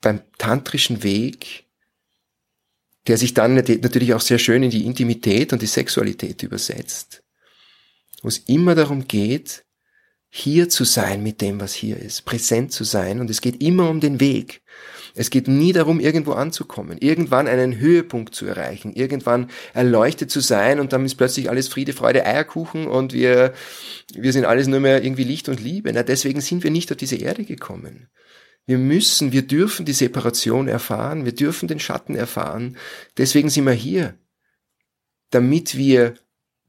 beim tantrischen Weg, der sich dann natürlich auch sehr schön in die Intimität und die Sexualität übersetzt, wo es immer darum geht, hier zu sein mit dem, was hier ist, präsent zu sein. Und es geht immer um den Weg. Es geht nie darum, irgendwo anzukommen, irgendwann einen Höhepunkt zu erreichen, irgendwann erleuchtet zu sein und dann ist plötzlich alles Friede, Freude, Eierkuchen und wir, wir sind alles nur mehr irgendwie Licht und Liebe. Na, deswegen sind wir nicht auf diese Erde gekommen. Wir müssen, wir dürfen die Separation erfahren, wir dürfen den Schatten erfahren. Deswegen sind wir hier, damit wir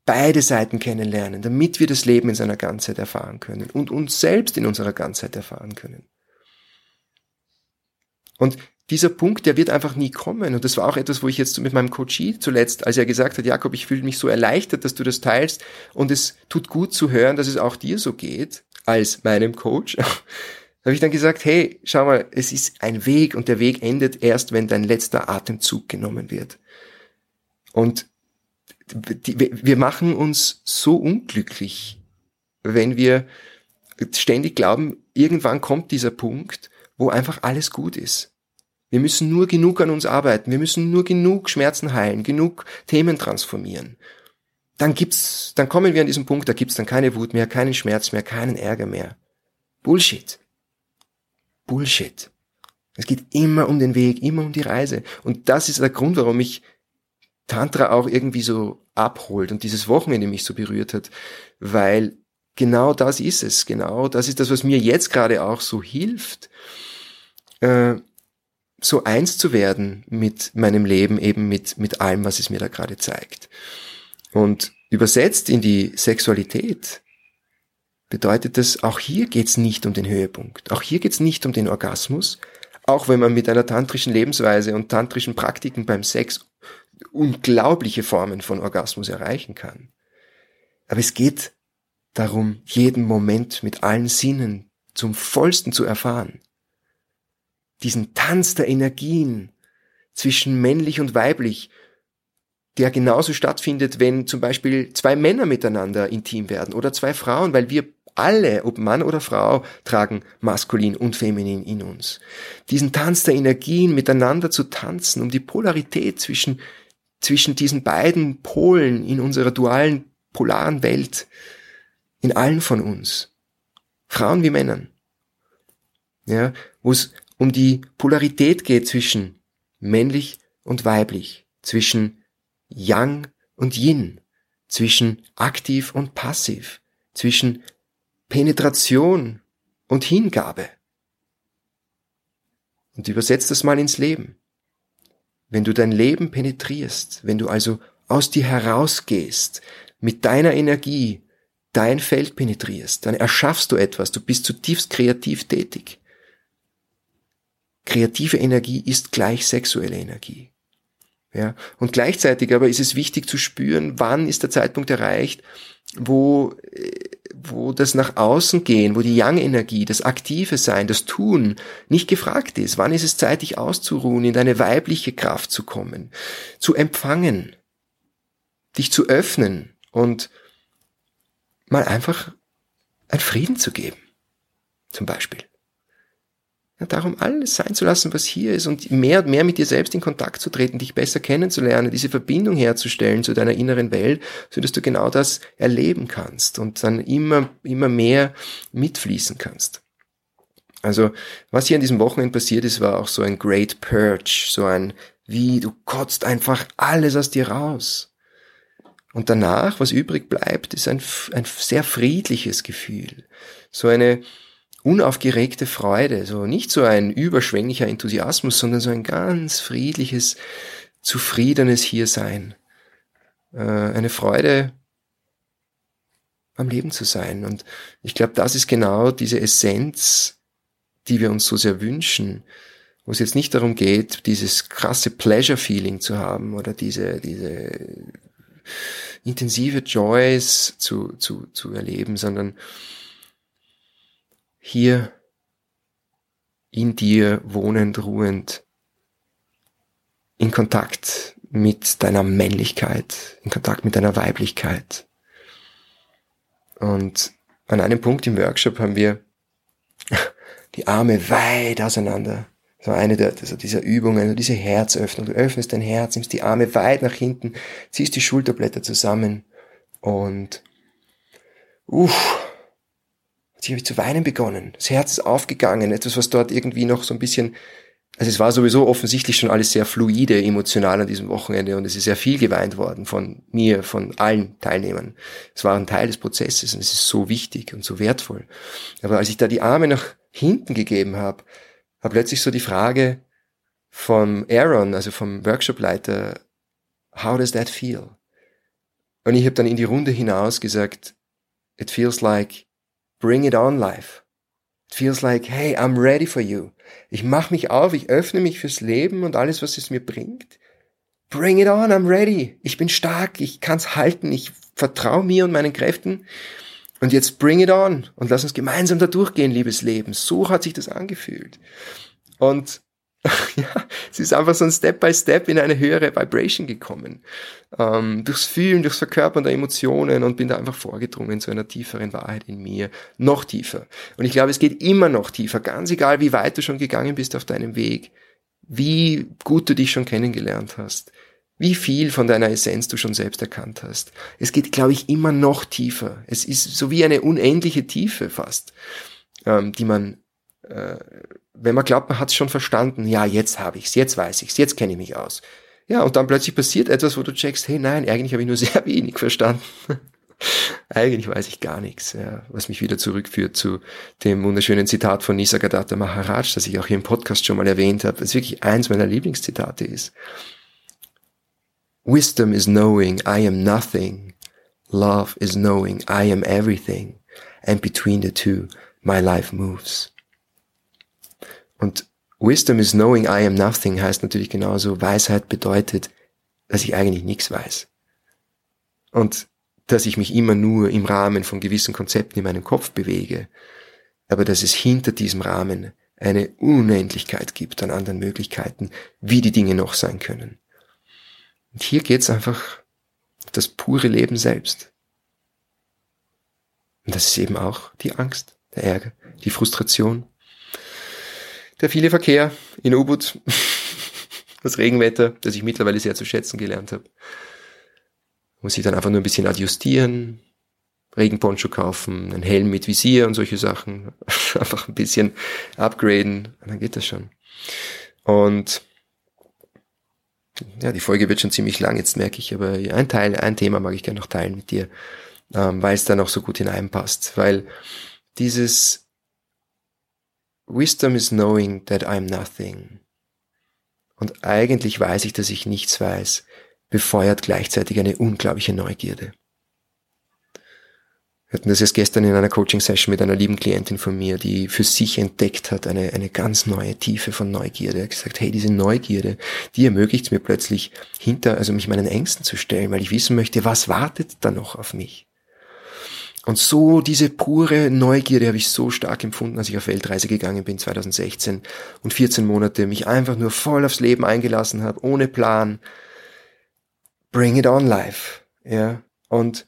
beide Seiten kennenlernen, damit wir das Leben in seiner Ganzheit erfahren können und uns selbst in unserer Ganzheit erfahren können. Und dieser Punkt, der wird einfach nie kommen. Und das war auch etwas, wo ich jetzt mit meinem Coachie zuletzt, als er gesagt hat, Jakob, ich fühle mich so erleichtert, dass du das teilst und es tut gut zu hören, dass es auch dir so geht, als meinem Coach, habe ich dann gesagt, hey, schau mal, es ist ein Weg und der Weg endet erst, wenn dein letzter Atemzug genommen wird. Und die, wir machen uns so unglücklich, wenn wir ständig glauben, irgendwann kommt dieser Punkt, wo einfach alles gut ist. Wir müssen nur genug an uns arbeiten. Wir müssen nur genug Schmerzen heilen, genug Themen transformieren. Dann gibt's, dann kommen wir an diesen Punkt, da gibt's dann keine Wut mehr, keinen Schmerz mehr, keinen Ärger mehr. Bullshit. Bullshit. Es geht immer um den Weg, immer um die Reise. Und das ist der Grund, warum mich Tantra auch irgendwie so abholt und dieses Wochenende mich so berührt hat, weil genau das ist es, genau das ist das, was mir jetzt gerade auch so hilft, äh, so eins zu werden mit meinem Leben, eben mit, mit allem, was es mir da gerade zeigt. Und übersetzt in die Sexualität bedeutet das, auch hier geht's nicht um den Höhepunkt. Auch hier geht's nicht um den Orgasmus, auch wenn man mit einer tantrischen Lebensweise und tantrischen Praktiken beim Sex unglaubliche Formen von Orgasmus erreichen kann. Aber es geht darum, jeden Moment mit allen Sinnen zum vollsten zu erfahren diesen Tanz der Energien zwischen männlich und weiblich, der genauso stattfindet, wenn zum Beispiel zwei Männer miteinander intim werden oder zwei Frauen, weil wir alle, ob Mann oder Frau, tragen maskulin und feminin in uns. Diesen Tanz der Energien miteinander zu tanzen, um die Polarität zwischen, zwischen diesen beiden Polen in unserer dualen, polaren Welt, in allen von uns, Frauen wie Männern, ja, wo es um die Polarität geht zwischen männlich und weiblich, zwischen Yang und Yin, zwischen aktiv und passiv, zwischen Penetration und Hingabe. Und übersetzt das mal ins Leben. Wenn du dein Leben penetrierst, wenn du also aus dir herausgehst, mit deiner Energie dein Feld penetrierst, dann erschaffst du etwas, du bist zutiefst kreativ tätig. Kreative Energie ist gleich sexuelle Energie. Ja, und gleichzeitig aber ist es wichtig zu spüren, wann ist der Zeitpunkt erreicht, wo, wo das nach außen gehen, wo die Yang-Energie, das aktive Sein, das Tun nicht gefragt ist. Wann ist es Zeit, dich auszuruhen, in deine weibliche Kraft zu kommen, zu empfangen, dich zu öffnen und mal einfach einen Frieden zu geben, zum Beispiel. Ja, darum alles sein zu lassen, was hier ist und mehr und mehr mit dir selbst in Kontakt zu treten, dich besser kennenzulernen, diese Verbindung herzustellen zu deiner inneren Welt, so dass du genau das erleben kannst und dann immer, immer mehr mitfließen kannst. Also, was hier an diesem Wochenende passiert ist, war auch so ein Great Purge, so ein, wie du kotzt einfach alles aus dir raus. Und danach, was übrig bleibt, ist ein, ein sehr friedliches Gefühl. So eine, unaufgeregte Freude, so nicht so ein überschwänglicher Enthusiasmus, sondern so ein ganz friedliches, zufriedenes Hiersein. Äh, eine Freude am Leben zu sein. Und ich glaube, das ist genau diese Essenz, die wir uns so sehr wünschen, wo es jetzt nicht darum geht, dieses krasse Pleasure-Feeling zu haben oder diese, diese intensive Joys zu, zu, zu erleben, sondern hier in dir wohnend, ruhend, in Kontakt mit deiner Männlichkeit, in Kontakt mit deiner Weiblichkeit. Und an einem Punkt im Workshop haben wir die Arme weit auseinander. So eine der, also dieser Übungen, diese Herzöffnung. Du öffnest dein Herz, nimmst die Arme weit nach hinten, ziehst die Schulterblätter zusammen und uff, Jetzt habe ich zu weinen begonnen. Das Herz ist aufgegangen. Etwas, was dort irgendwie noch so ein bisschen, also es war sowieso offensichtlich schon alles sehr fluide, emotional an diesem Wochenende und es ist sehr viel geweint worden von mir, von allen Teilnehmern. Es war ein Teil des Prozesses und es ist so wichtig und so wertvoll. Aber als ich da die Arme nach hinten gegeben habe, war plötzlich so die Frage vom Aaron, also vom Workshopleiter, how does that feel? Und ich habe dann in die Runde hinaus gesagt, it feels like Bring it on life. It feels like, hey, I'm ready for you. Ich mache mich auf, ich öffne mich fürs Leben und alles, was es mir bringt. Bring it on, I'm ready. Ich bin stark, ich kann's halten, ich vertraue mir und meinen Kräften. Und jetzt bring it on und lass uns gemeinsam da durchgehen, liebes Leben. So hat sich das angefühlt. Und ja, es ist einfach so ein Step by Step in eine höhere Vibration gekommen. Ähm, durchs Fühlen, durchs Verkörpern der Emotionen und bin da einfach vorgedrungen zu einer tieferen Wahrheit in mir. Noch tiefer. Und ich glaube, es geht immer noch tiefer, ganz egal, wie weit du schon gegangen bist auf deinem Weg, wie gut du dich schon kennengelernt hast, wie viel von deiner Essenz du schon selbst erkannt hast. Es geht, glaube ich, immer noch tiefer. Es ist so wie eine unendliche Tiefe fast, ähm, die man äh, wenn man glaubt, man hat es schon verstanden, ja, jetzt habe ich's, jetzt weiß ich's, jetzt kenne ich mich aus. Ja, und dann plötzlich passiert etwas, wo du checkst, hey, nein, eigentlich habe ich nur sehr wenig verstanden. eigentlich weiß ich gar nichts, ja, was mich wieder zurückführt zu dem wunderschönen Zitat von Nisargadatta Maharaj, das ich auch hier im Podcast schon mal erwähnt habe, das wirklich eins meiner Lieblingszitate ist. Wisdom is knowing I am nothing. Love is knowing I am everything. And between the two, my life moves. Und Wisdom is knowing I am nothing heißt natürlich genauso, Weisheit bedeutet, dass ich eigentlich nichts weiß. Und dass ich mich immer nur im Rahmen von gewissen Konzepten in meinem Kopf bewege, aber dass es hinter diesem Rahmen eine Unendlichkeit gibt an anderen Möglichkeiten, wie die Dinge noch sein können. Und hier geht's einfach das pure Leben selbst. Und das ist eben auch die Angst, der Ärger, die Frustration, der viele Verkehr in U-Boot, das Regenwetter, das ich mittlerweile sehr zu schätzen gelernt habe. Muss ich dann einfach nur ein bisschen adjustieren, Regenponcho kaufen, einen Helm mit Visier und solche Sachen. einfach ein bisschen upgraden und dann geht das schon. Und ja, die Folge wird schon ziemlich lang, jetzt merke ich, aber ein Teil, ein Thema mag ich gerne noch teilen mit dir, ähm, weil es dann auch so gut hineinpasst. Weil dieses Wisdom is knowing that I'm nothing. Und eigentlich weiß ich, dass ich nichts weiß, befeuert gleichzeitig eine unglaubliche Neugierde. Wir hatten das erst gestern in einer Coaching-Session mit einer lieben Klientin von mir, die für sich entdeckt hat, eine, eine ganz neue Tiefe von Neugierde. Er hat gesagt, hey, diese Neugierde, die ermöglicht mir plötzlich hinter, also mich meinen Ängsten zu stellen, weil ich wissen möchte, was wartet da noch auf mich? Und so diese pure Neugierde habe ich so stark empfunden, als ich auf Weltreise gegangen bin 2016 und 14 Monate mich einfach nur voll aufs Leben eingelassen habe, ohne Plan. Bring it on life. Ja. Und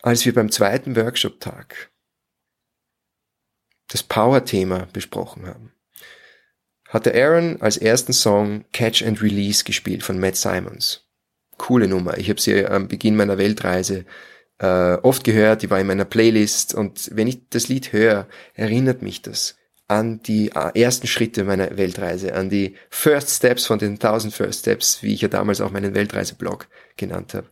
als wir beim zweiten Workshop-Tag das Power-Thema besprochen haben, hatte Aaron als ersten Song Catch and Release gespielt von Matt Simons. Coole Nummer. Ich habe sie am Beginn meiner Weltreise äh, oft gehört, die war in meiner Playlist und wenn ich das Lied höre, erinnert mich das an die äh, ersten Schritte meiner Weltreise, an die First Steps von den 1000 First Steps, wie ich ja damals auch meinen Weltreiseblog genannt habe.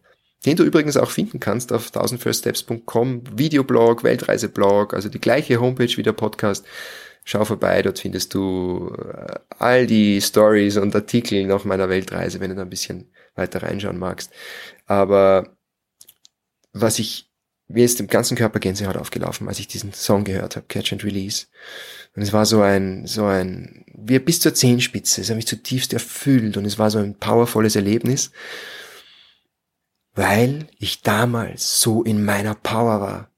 Den du übrigens auch finden kannst auf 1000firststeps.com, Videoblog, Weltreiseblog, also die gleiche Homepage wie der Podcast. Schau vorbei, dort findest du äh, all die Stories und Artikel nach meiner Weltreise, wenn du da ein bisschen weiter reinschauen magst. Aber was ich, mir ist im ganzen Körper Gänsehaut aufgelaufen, als ich diesen Song gehört habe, Catch and Release. Und es war so ein, so ein, wie bis zur Zehenspitze. Es hat mich zutiefst erfüllt und es war so ein powervolles Erlebnis, weil ich damals so in meiner Power war.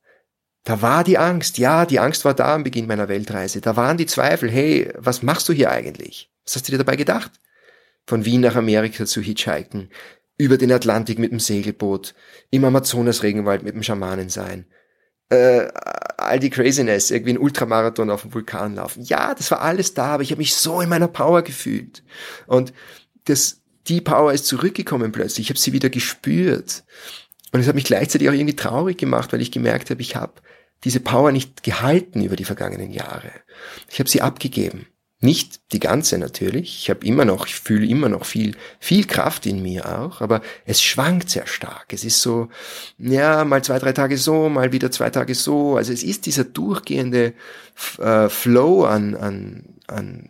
Da war die Angst, ja, die Angst war da am Beginn meiner Weltreise. Da waren die Zweifel, hey, was machst du hier eigentlich? Was hast du dir dabei gedacht? Von Wien nach Amerika zu hitchhiken, über den Atlantik mit dem Segelboot, im Amazonas-Regenwald mit dem Schamanen sein, äh, all die Craziness, irgendwie ein Ultramarathon auf dem Vulkan laufen. Ja, das war alles da, aber ich habe mich so in meiner Power gefühlt. Und das, die Power ist zurückgekommen plötzlich. Ich habe sie wieder gespürt. Und es hat mich gleichzeitig auch irgendwie traurig gemacht, weil ich gemerkt habe, ich habe diese Power nicht gehalten über die vergangenen Jahre. Ich habe sie abgegeben. Nicht die ganze natürlich. Ich habe immer noch, ich fühle immer noch viel, viel Kraft in mir auch, aber es schwankt sehr stark. Es ist so, ja, mal zwei, drei Tage so, mal wieder zwei Tage so. Also es ist dieser durchgehende äh, Flow an, an, an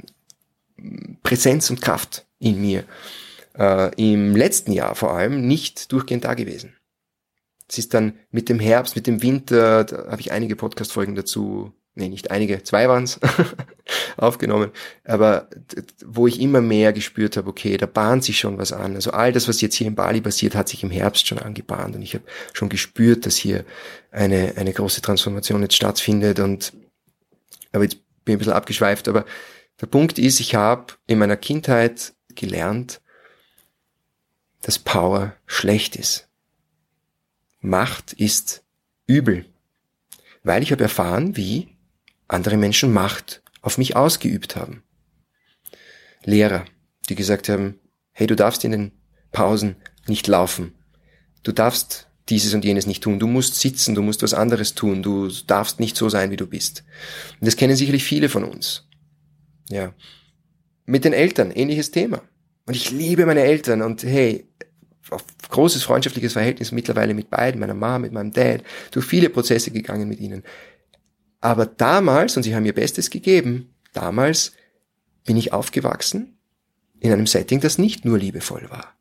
Präsenz und Kraft in mir. Äh, Im letzten Jahr vor allem nicht durchgehend da gewesen. Es ist dann mit dem Herbst, mit dem Winter, da habe ich einige Podcast-Folgen dazu nee, nicht einige, zwei waren's aufgenommen, aber wo ich immer mehr gespürt habe, okay, da bahnt sich schon was an. Also all das, was jetzt hier in Bali passiert, hat sich im Herbst schon angebahnt. Und ich habe schon gespürt, dass hier eine, eine große Transformation jetzt stattfindet. Und aber jetzt bin ich ein bisschen abgeschweift, aber der Punkt ist, ich habe in meiner Kindheit gelernt, dass Power schlecht ist. Macht ist übel, weil ich habe erfahren, wie andere Menschen Macht auf mich ausgeübt haben. Lehrer, die gesagt haben, hey, du darfst in den Pausen nicht laufen. Du darfst dieses und jenes nicht tun. Du musst sitzen, du musst was anderes tun. Du darfst nicht so sein, wie du bist. Und das kennen sicherlich viele von uns. Ja. Mit den Eltern, ähnliches Thema. Und ich liebe meine Eltern und hey, großes freundschaftliches Verhältnis mittlerweile mit beiden, meiner Mama, mit meinem Dad, durch viele Prozesse gegangen mit ihnen. Aber damals, und sie haben ihr Bestes gegeben, damals bin ich aufgewachsen in einem Setting, das nicht nur liebevoll war,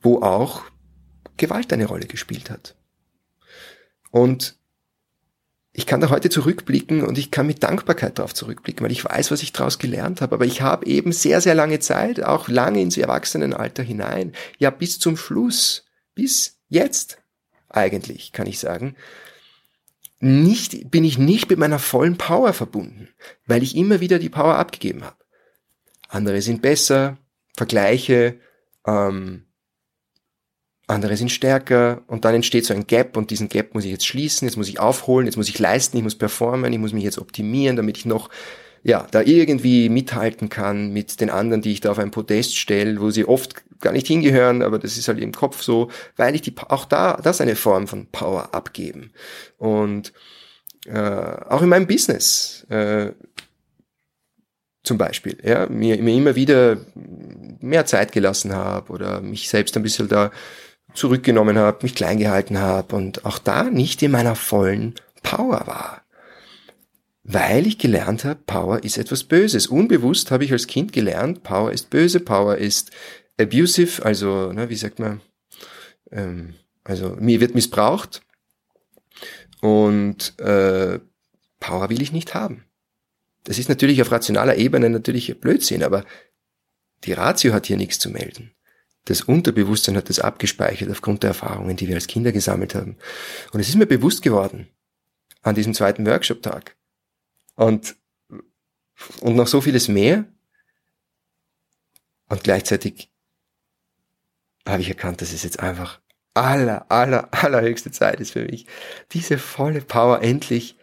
wo auch Gewalt eine Rolle gespielt hat. Und ich kann da heute zurückblicken und ich kann mit Dankbarkeit darauf zurückblicken, weil ich weiß, was ich daraus gelernt habe. Aber ich habe eben sehr, sehr lange Zeit, auch lange ins Erwachsenenalter hinein, ja bis zum Schluss, bis jetzt eigentlich, kann ich sagen, nicht, bin ich nicht mit meiner vollen Power verbunden, weil ich immer wieder die Power abgegeben habe. Andere sind besser, Vergleiche, ähm, andere sind stärker und dann entsteht so ein Gap und diesen Gap muss ich jetzt schließen, jetzt muss ich aufholen, jetzt muss ich leisten, ich muss performen, ich muss mich jetzt optimieren, damit ich noch ja, da irgendwie mithalten kann mit den anderen, die ich da auf ein Podest stelle, wo sie oft gar nicht hingehören, aber das ist halt im Kopf so, weil ich die auch da das eine Form von Power abgeben. Und äh, auch in meinem Business äh, zum Beispiel, ja, mir, mir immer wieder mehr Zeit gelassen habe oder mich selbst ein bisschen da zurückgenommen habe, mich klein gehalten habe und auch da nicht in meiner vollen Power war. Weil ich gelernt habe, Power ist etwas Böses. Unbewusst habe ich als Kind gelernt, Power ist böse, Power ist abusive, also, ne, wie sagt man, ähm, also mir wird missbraucht und äh, Power will ich nicht haben. Das ist natürlich auf rationaler Ebene natürlich Blödsinn, aber die Ratio hat hier nichts zu melden. Das Unterbewusstsein hat das abgespeichert aufgrund der Erfahrungen, die wir als Kinder gesammelt haben. Und es ist mir bewusst geworden an diesem zweiten Workshop-Tag. Und, und noch so vieles mehr. Und gleichzeitig habe ich erkannt, dass es jetzt einfach aller, aller, allerhöchste Zeit ist für mich, diese volle Power endlich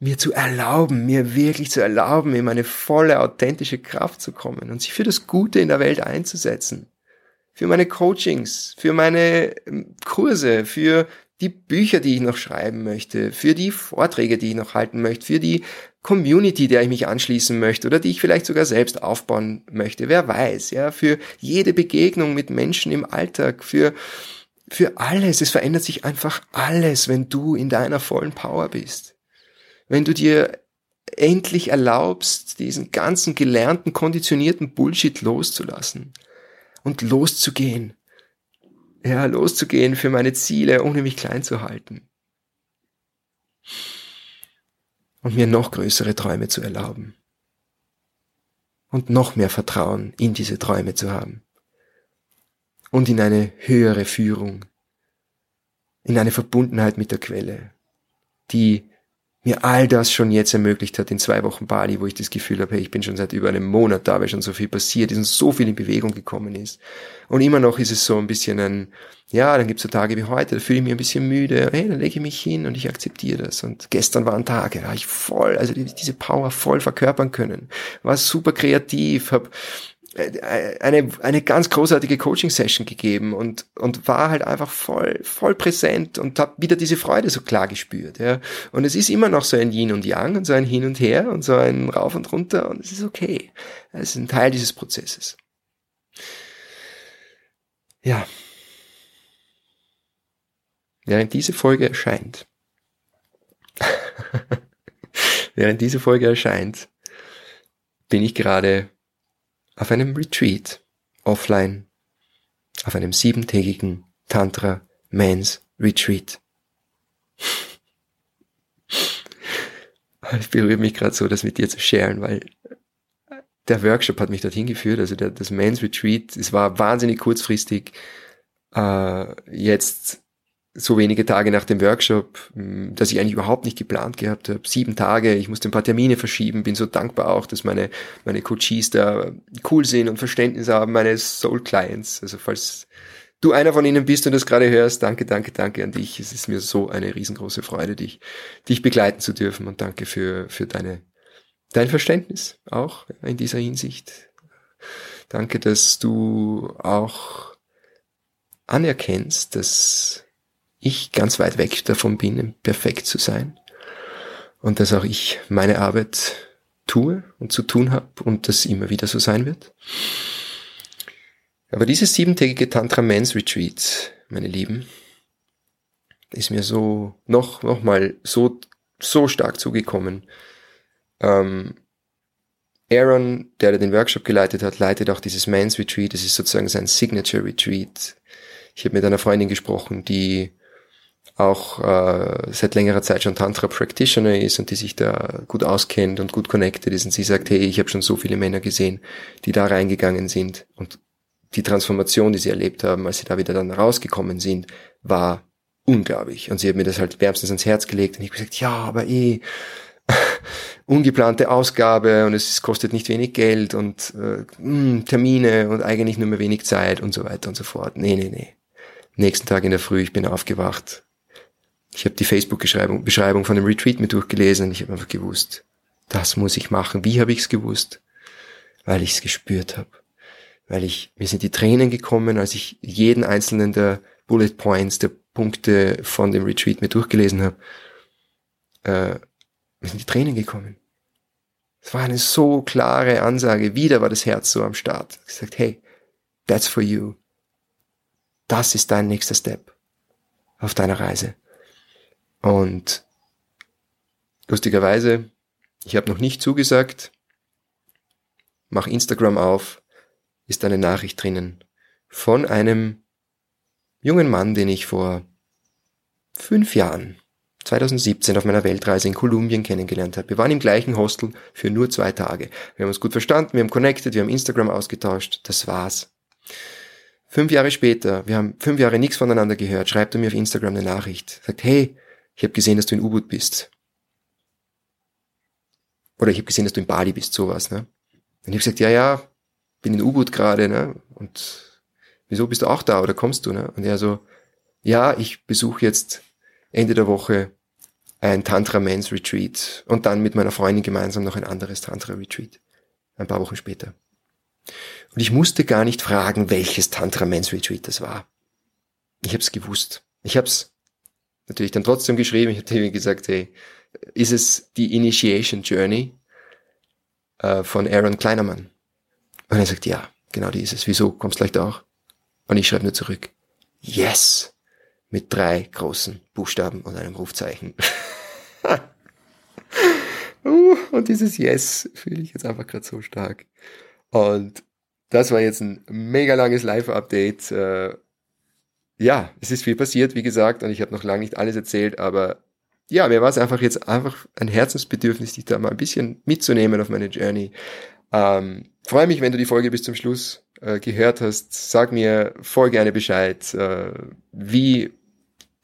mir zu erlauben, mir wirklich zu erlauben, in meine volle, authentische Kraft zu kommen und sich für das Gute in der Welt einzusetzen für meine Coachings, für meine ähm, Kurse, für die Bücher, die ich noch schreiben möchte, für die Vorträge, die ich noch halten möchte, für die Community, der ich mich anschließen möchte oder die ich vielleicht sogar selbst aufbauen möchte. Wer weiß, ja, für jede Begegnung mit Menschen im Alltag, für, für alles. Es verändert sich einfach alles, wenn du in deiner vollen Power bist. Wenn du dir endlich erlaubst, diesen ganzen gelernten, konditionierten Bullshit loszulassen und loszugehen. Ja, loszugehen für meine Ziele, ohne mich klein zu halten. Und mir noch größere Träume zu erlauben. Und noch mehr Vertrauen in diese Träume zu haben. Und in eine höhere Führung. In eine Verbundenheit mit der Quelle, die mir all das schon jetzt ermöglicht hat in zwei Wochen Bali, wo ich das Gefühl habe, hey, ich bin schon seit über einem Monat da, weil schon so viel passiert ist und so viel in Bewegung gekommen ist. Und immer noch ist es so ein bisschen ein, ja, dann gibt's so Tage wie heute, da fühle ich mich ein bisschen müde, hey, dann lege ich mich hin und ich akzeptiere das. Und gestern war ein Tag, da war ich voll, also diese Power voll verkörpern können, war super kreativ, habe eine, eine ganz großartige Coaching-Session gegeben und, und war halt einfach voll, voll präsent und habe wieder diese Freude so klar gespürt. Ja. Und es ist immer noch so ein Yin und Yang und so ein Hin und Her und so ein Rauf und Runter und es ist okay. Es ist ein Teil dieses Prozesses. Ja. Während diese Folge erscheint, während diese Folge erscheint, bin ich gerade auf einem Retreat offline, auf einem siebentägigen Tantra Men's Retreat. es berührt mich gerade so, das mit dir zu sharen, weil der Workshop hat mich dorthin geführt, also der, das Men's Retreat, es war wahnsinnig kurzfristig. Äh, jetzt so wenige Tage nach dem Workshop, hm, dass ich eigentlich überhaupt nicht geplant gehabt habe. Sieben Tage, ich musste ein paar Termine verschieben, bin so dankbar auch, dass meine, meine Coaches da cool sind und Verständnis haben, meine Soul Clients. Also falls du einer von ihnen bist und das gerade hörst, danke, danke, danke an dich. Es ist mir so eine riesengroße Freude, dich, dich begleiten zu dürfen und danke für, für deine, dein Verständnis auch in dieser Hinsicht. Danke, dass du auch anerkennst, dass ich ganz weit weg davon bin, perfekt zu sein. Und dass auch ich meine Arbeit tue und zu tun habe und das immer wieder so sein wird. Aber dieses siebentägige Tantra Men's Retreat, meine Lieben, ist mir so noch, noch mal so, so stark zugekommen. Ähm, Aaron, der den Workshop geleitet hat, leitet auch dieses Men's Retreat. Das ist sozusagen sein Signature Retreat. Ich habe mit einer Freundin gesprochen, die auch äh, seit längerer Zeit schon Tantra Practitioner ist und die sich da gut auskennt und gut connected ist und sie sagt, hey, ich habe schon so viele Männer gesehen, die da reingegangen sind und die Transformation, die sie erlebt haben, als sie da wieder dann rausgekommen sind, war unglaublich. Und sie hat mir das halt wärmstens ans Herz gelegt und ich habe gesagt, ja, aber eh, ungeplante Ausgabe und es kostet nicht wenig Geld und äh, mh, hm, Termine und eigentlich nur mehr wenig Zeit und so weiter und so fort. Nee, nee, nee. Nächsten Tag in der Früh, ich bin aufgewacht ich habe die Facebook-Beschreibung Beschreibung von dem Retreat mir durchgelesen und ich habe einfach gewusst, das muss ich machen. Wie habe ich es gewusst? Weil ich es gespürt habe. Weil ich, mir sind die Tränen gekommen, als ich jeden einzelnen der Bullet Points, der Punkte von dem Retreat mir durchgelesen habe. Äh, mir sind die Tränen gekommen. Es war eine so klare Ansage. Wieder war das Herz so am Start. Ich gesagt, hey, that's for you. Das ist dein nächster Step auf deiner Reise. Und lustigerweise, ich habe noch nicht zugesagt, mach Instagram auf, ist eine Nachricht drinnen von einem jungen Mann, den ich vor fünf Jahren, 2017, auf meiner Weltreise in Kolumbien kennengelernt habe. Wir waren im gleichen Hostel für nur zwei Tage. Wir haben uns gut verstanden, wir haben connected, wir haben Instagram ausgetauscht, das war's. Fünf Jahre später, wir haben fünf Jahre nichts voneinander gehört, schreibt er mir auf Instagram eine Nachricht, sagt, hey, ich habe gesehen, dass du in U-Boot bist. Oder ich habe gesehen, dass du in Bali bist, sowas. Ne? Und ich habe gesagt, ja, ja, bin in U-Boot gerade, ne? Und wieso bist du auch da oder kommst du? Ne? Und er so, ja, ich besuche jetzt Ende der Woche ein Tantra Men's Retreat und dann mit meiner Freundin gemeinsam noch ein anderes Tantra Retreat. Ein paar Wochen später. Und ich musste gar nicht fragen, welches Tantra Men's Retreat das war. Ich habe es gewusst. Ich habe es natürlich dann trotzdem geschrieben. Ich habe ihm gesagt, hey, ist es die Initiation Journey äh, von Aaron Kleinermann? Und er sagt, ja, genau die ist es. Wieso? Kommst gleich da auch? Und ich schreibe nur zurück, yes! Mit drei großen Buchstaben und einem Rufzeichen. uh, und dieses Yes fühle ich jetzt einfach gerade so stark. Und das war jetzt ein mega langes Live-Update. Äh, ja, es ist viel passiert, wie gesagt, und ich habe noch lange nicht alles erzählt, aber ja, mir war es einfach jetzt einfach ein Herzensbedürfnis, dich da mal ein bisschen mitzunehmen auf meine Journey. Ähm, freue mich, wenn du die Folge bis zum Schluss äh, gehört hast. Sag mir voll gerne Bescheid, äh, wie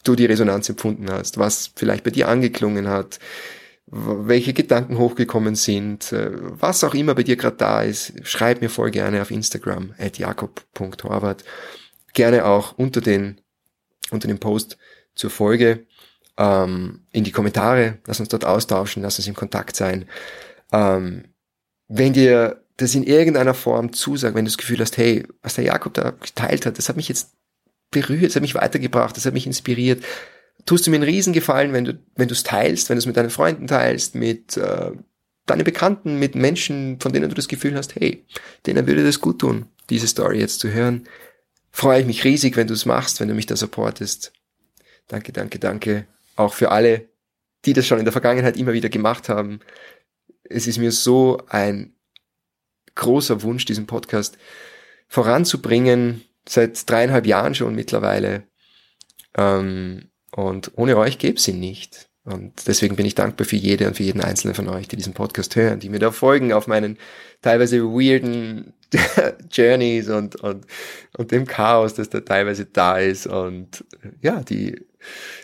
du die Resonanz empfunden hast, was vielleicht bei dir angeklungen hat, welche Gedanken hochgekommen sind, äh, was auch immer bei dir gerade da ist. Schreib mir voll gerne auf Instagram at jakob.horvath gerne auch unter den, unter dem Post zur Folge ähm, in die Kommentare. Lass uns dort austauschen, lass uns in Kontakt sein. Ähm, wenn dir das in irgendeiner Form zusagt, wenn du das Gefühl hast, hey, was der Jakob da geteilt hat, das hat mich jetzt berührt, das hat mich weitergebracht, das hat mich inspiriert, tust du mir einen Riesengefallen, wenn du wenn du es teilst, wenn du es mit deinen Freunden teilst, mit äh, deinen Bekannten, mit Menschen, von denen du das Gefühl hast, hey, denen würde das gut tun, diese Story jetzt zu hören freue ich mich riesig, wenn du es machst, wenn du mich da supportest. Danke, danke, danke. Auch für alle, die das schon in der Vergangenheit immer wieder gemacht haben. Es ist mir so ein großer Wunsch, diesen Podcast voranzubringen, seit dreieinhalb Jahren schon mittlerweile. Ähm, und ohne euch gäbe es ihn nicht. Und deswegen bin ich dankbar für jede und für jeden einzelnen von euch, die diesen Podcast hören, die mir da folgen auf meinen teilweise weirden Journeys und, und, und dem Chaos, das da teilweise da ist und ja, die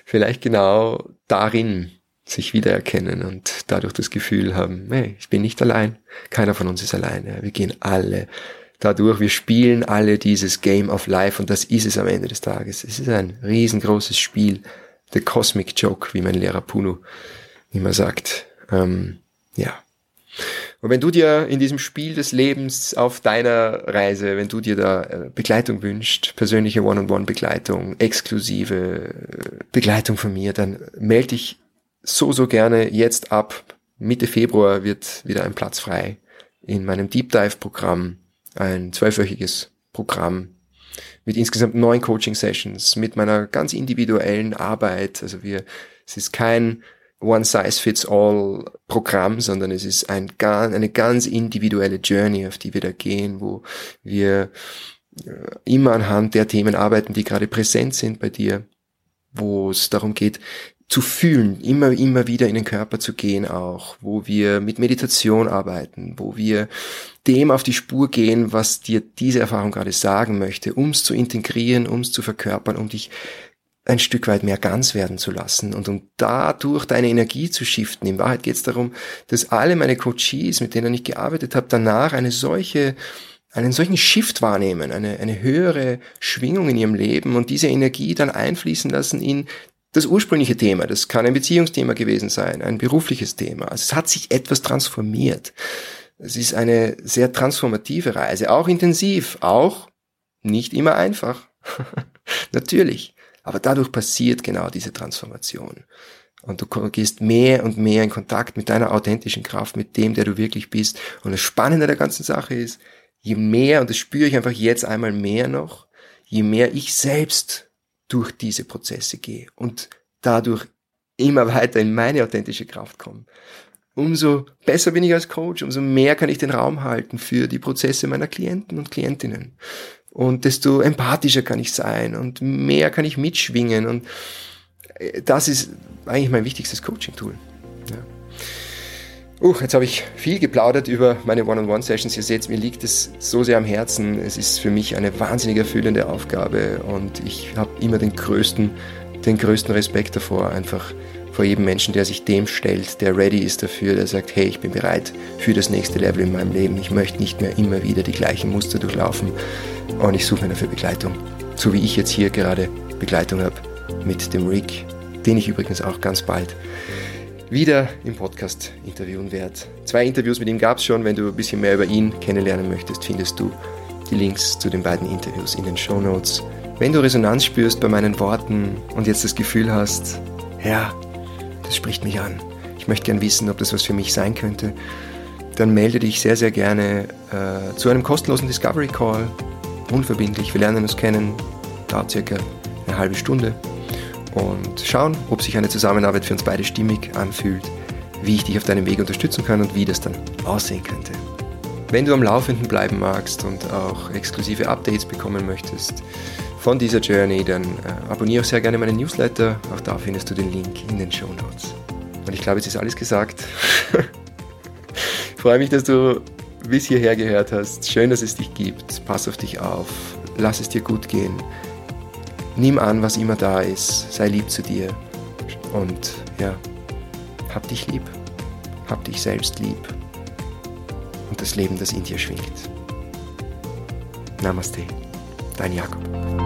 vielleicht genau darin sich wiedererkennen und dadurch das Gefühl haben, hey, ich bin nicht allein, keiner von uns ist alleine, wir gehen alle dadurch, wir spielen alle dieses Game of Life und das ist es am Ende des Tages. Es ist ein riesengroßes Spiel, the cosmic joke, wie mein Lehrer Puno immer sagt. Ähm, ja. Und wenn du dir in diesem Spiel des Lebens auf deiner Reise, wenn du dir da äh, Begleitung wünscht, persönliche One-on-One-Begleitung, exklusive äh, Begleitung von mir, dann melde dich so, so gerne jetzt ab. Mitte Februar wird wieder ein Platz frei in meinem Deep Dive Programm, ein zwölfwöchiges Programm mit insgesamt neun Coaching Sessions, mit meiner ganz individuellen Arbeit. Also wir, es ist kein One-Size-Fits-All-Programm, sondern es ist ein, eine ganz individuelle Journey, auf die wir da gehen, wo wir äh, immer anhand der Themen arbeiten, die gerade präsent sind bei dir, wo es darum geht, zu fühlen, immer, immer wieder in den Körper zu gehen auch, wo wir mit Meditation arbeiten, wo wir dem auf die Spur gehen, was dir diese Erfahrung gerade sagen möchte, um es zu integrieren, um es zu verkörpern, um dich ein Stück weit mehr ganz werden zu lassen und um dadurch deine Energie zu shiften. In Wahrheit geht es darum, dass alle meine Coaches, mit denen ich gearbeitet habe, danach eine solche einen solchen Shift wahrnehmen, eine, eine höhere Schwingung in ihrem Leben und diese Energie dann einfließen lassen in das ursprüngliche Thema. Das kann ein Beziehungsthema gewesen sein, ein berufliches Thema. Also es hat sich etwas transformiert. Es ist eine sehr transformative Reise, auch intensiv, auch nicht immer einfach. Natürlich. Aber dadurch passiert genau diese Transformation. Und du gehst mehr und mehr in Kontakt mit deiner authentischen Kraft, mit dem, der du wirklich bist. Und das Spannende der ganzen Sache ist, je mehr, und das spüre ich einfach jetzt einmal mehr noch, je mehr ich selbst durch diese Prozesse gehe und dadurch immer weiter in meine authentische Kraft komme. Umso besser bin ich als Coach, umso mehr kann ich den Raum halten für die Prozesse meiner Klienten und Klientinnen. Und desto empathischer kann ich sein und mehr kann ich mitschwingen. Und äh, das ist eigentlich mein wichtigstes Coaching-Tool. Uh, jetzt habe ich viel geplaudert über meine One-on-One-Sessions. Ihr seht, mir liegt es so sehr am Herzen. Es ist für mich eine wahnsinnig erfüllende Aufgabe und ich habe immer den größten, den größten Respekt davor, einfach vor jedem Menschen, der sich dem stellt, der ready ist dafür, der sagt, hey, ich bin bereit für das nächste Level in meinem Leben. Ich möchte nicht mehr immer wieder die gleichen Muster durchlaufen und ich suche mir dafür Begleitung. So wie ich jetzt hier gerade Begleitung habe mit dem Rick, den ich übrigens auch ganz bald wieder im Podcast interviewen werde. Zwei Interviews mit ihm gab es schon. Wenn du ein bisschen mehr über ihn kennenlernen möchtest, findest du die Links zu den beiden Interviews in den Show Notes. Wenn du Resonanz spürst bei meinen Worten und jetzt das Gefühl hast, ja, das spricht mich an, ich möchte gern wissen, ob das was für mich sein könnte, dann melde dich sehr, sehr gerne äh, zu einem kostenlosen Discovery Call. Unverbindlich, wir lernen uns kennen, dauert circa eine halbe Stunde. Und schauen, ob sich eine Zusammenarbeit für uns beide stimmig anfühlt, wie ich dich auf deinem Weg unterstützen kann und wie das dann aussehen könnte. Wenn du am Laufenden bleiben magst und auch exklusive Updates bekommen möchtest von dieser Journey, dann äh, abonniere auch sehr gerne meinen Newsletter. Auch da findest du den Link in den Show Notes. Und ich glaube, jetzt ist alles gesagt. ich freue mich, dass du bis hierher gehört hast. Schön, dass es dich gibt. Pass auf dich auf. Lass es dir gut gehen. Nimm an, was immer da ist. Sei lieb zu dir. Und ja, hab dich lieb. Hab dich selbst lieb. Und das Leben, das in dir schwingt. Namaste. Dein Jakob.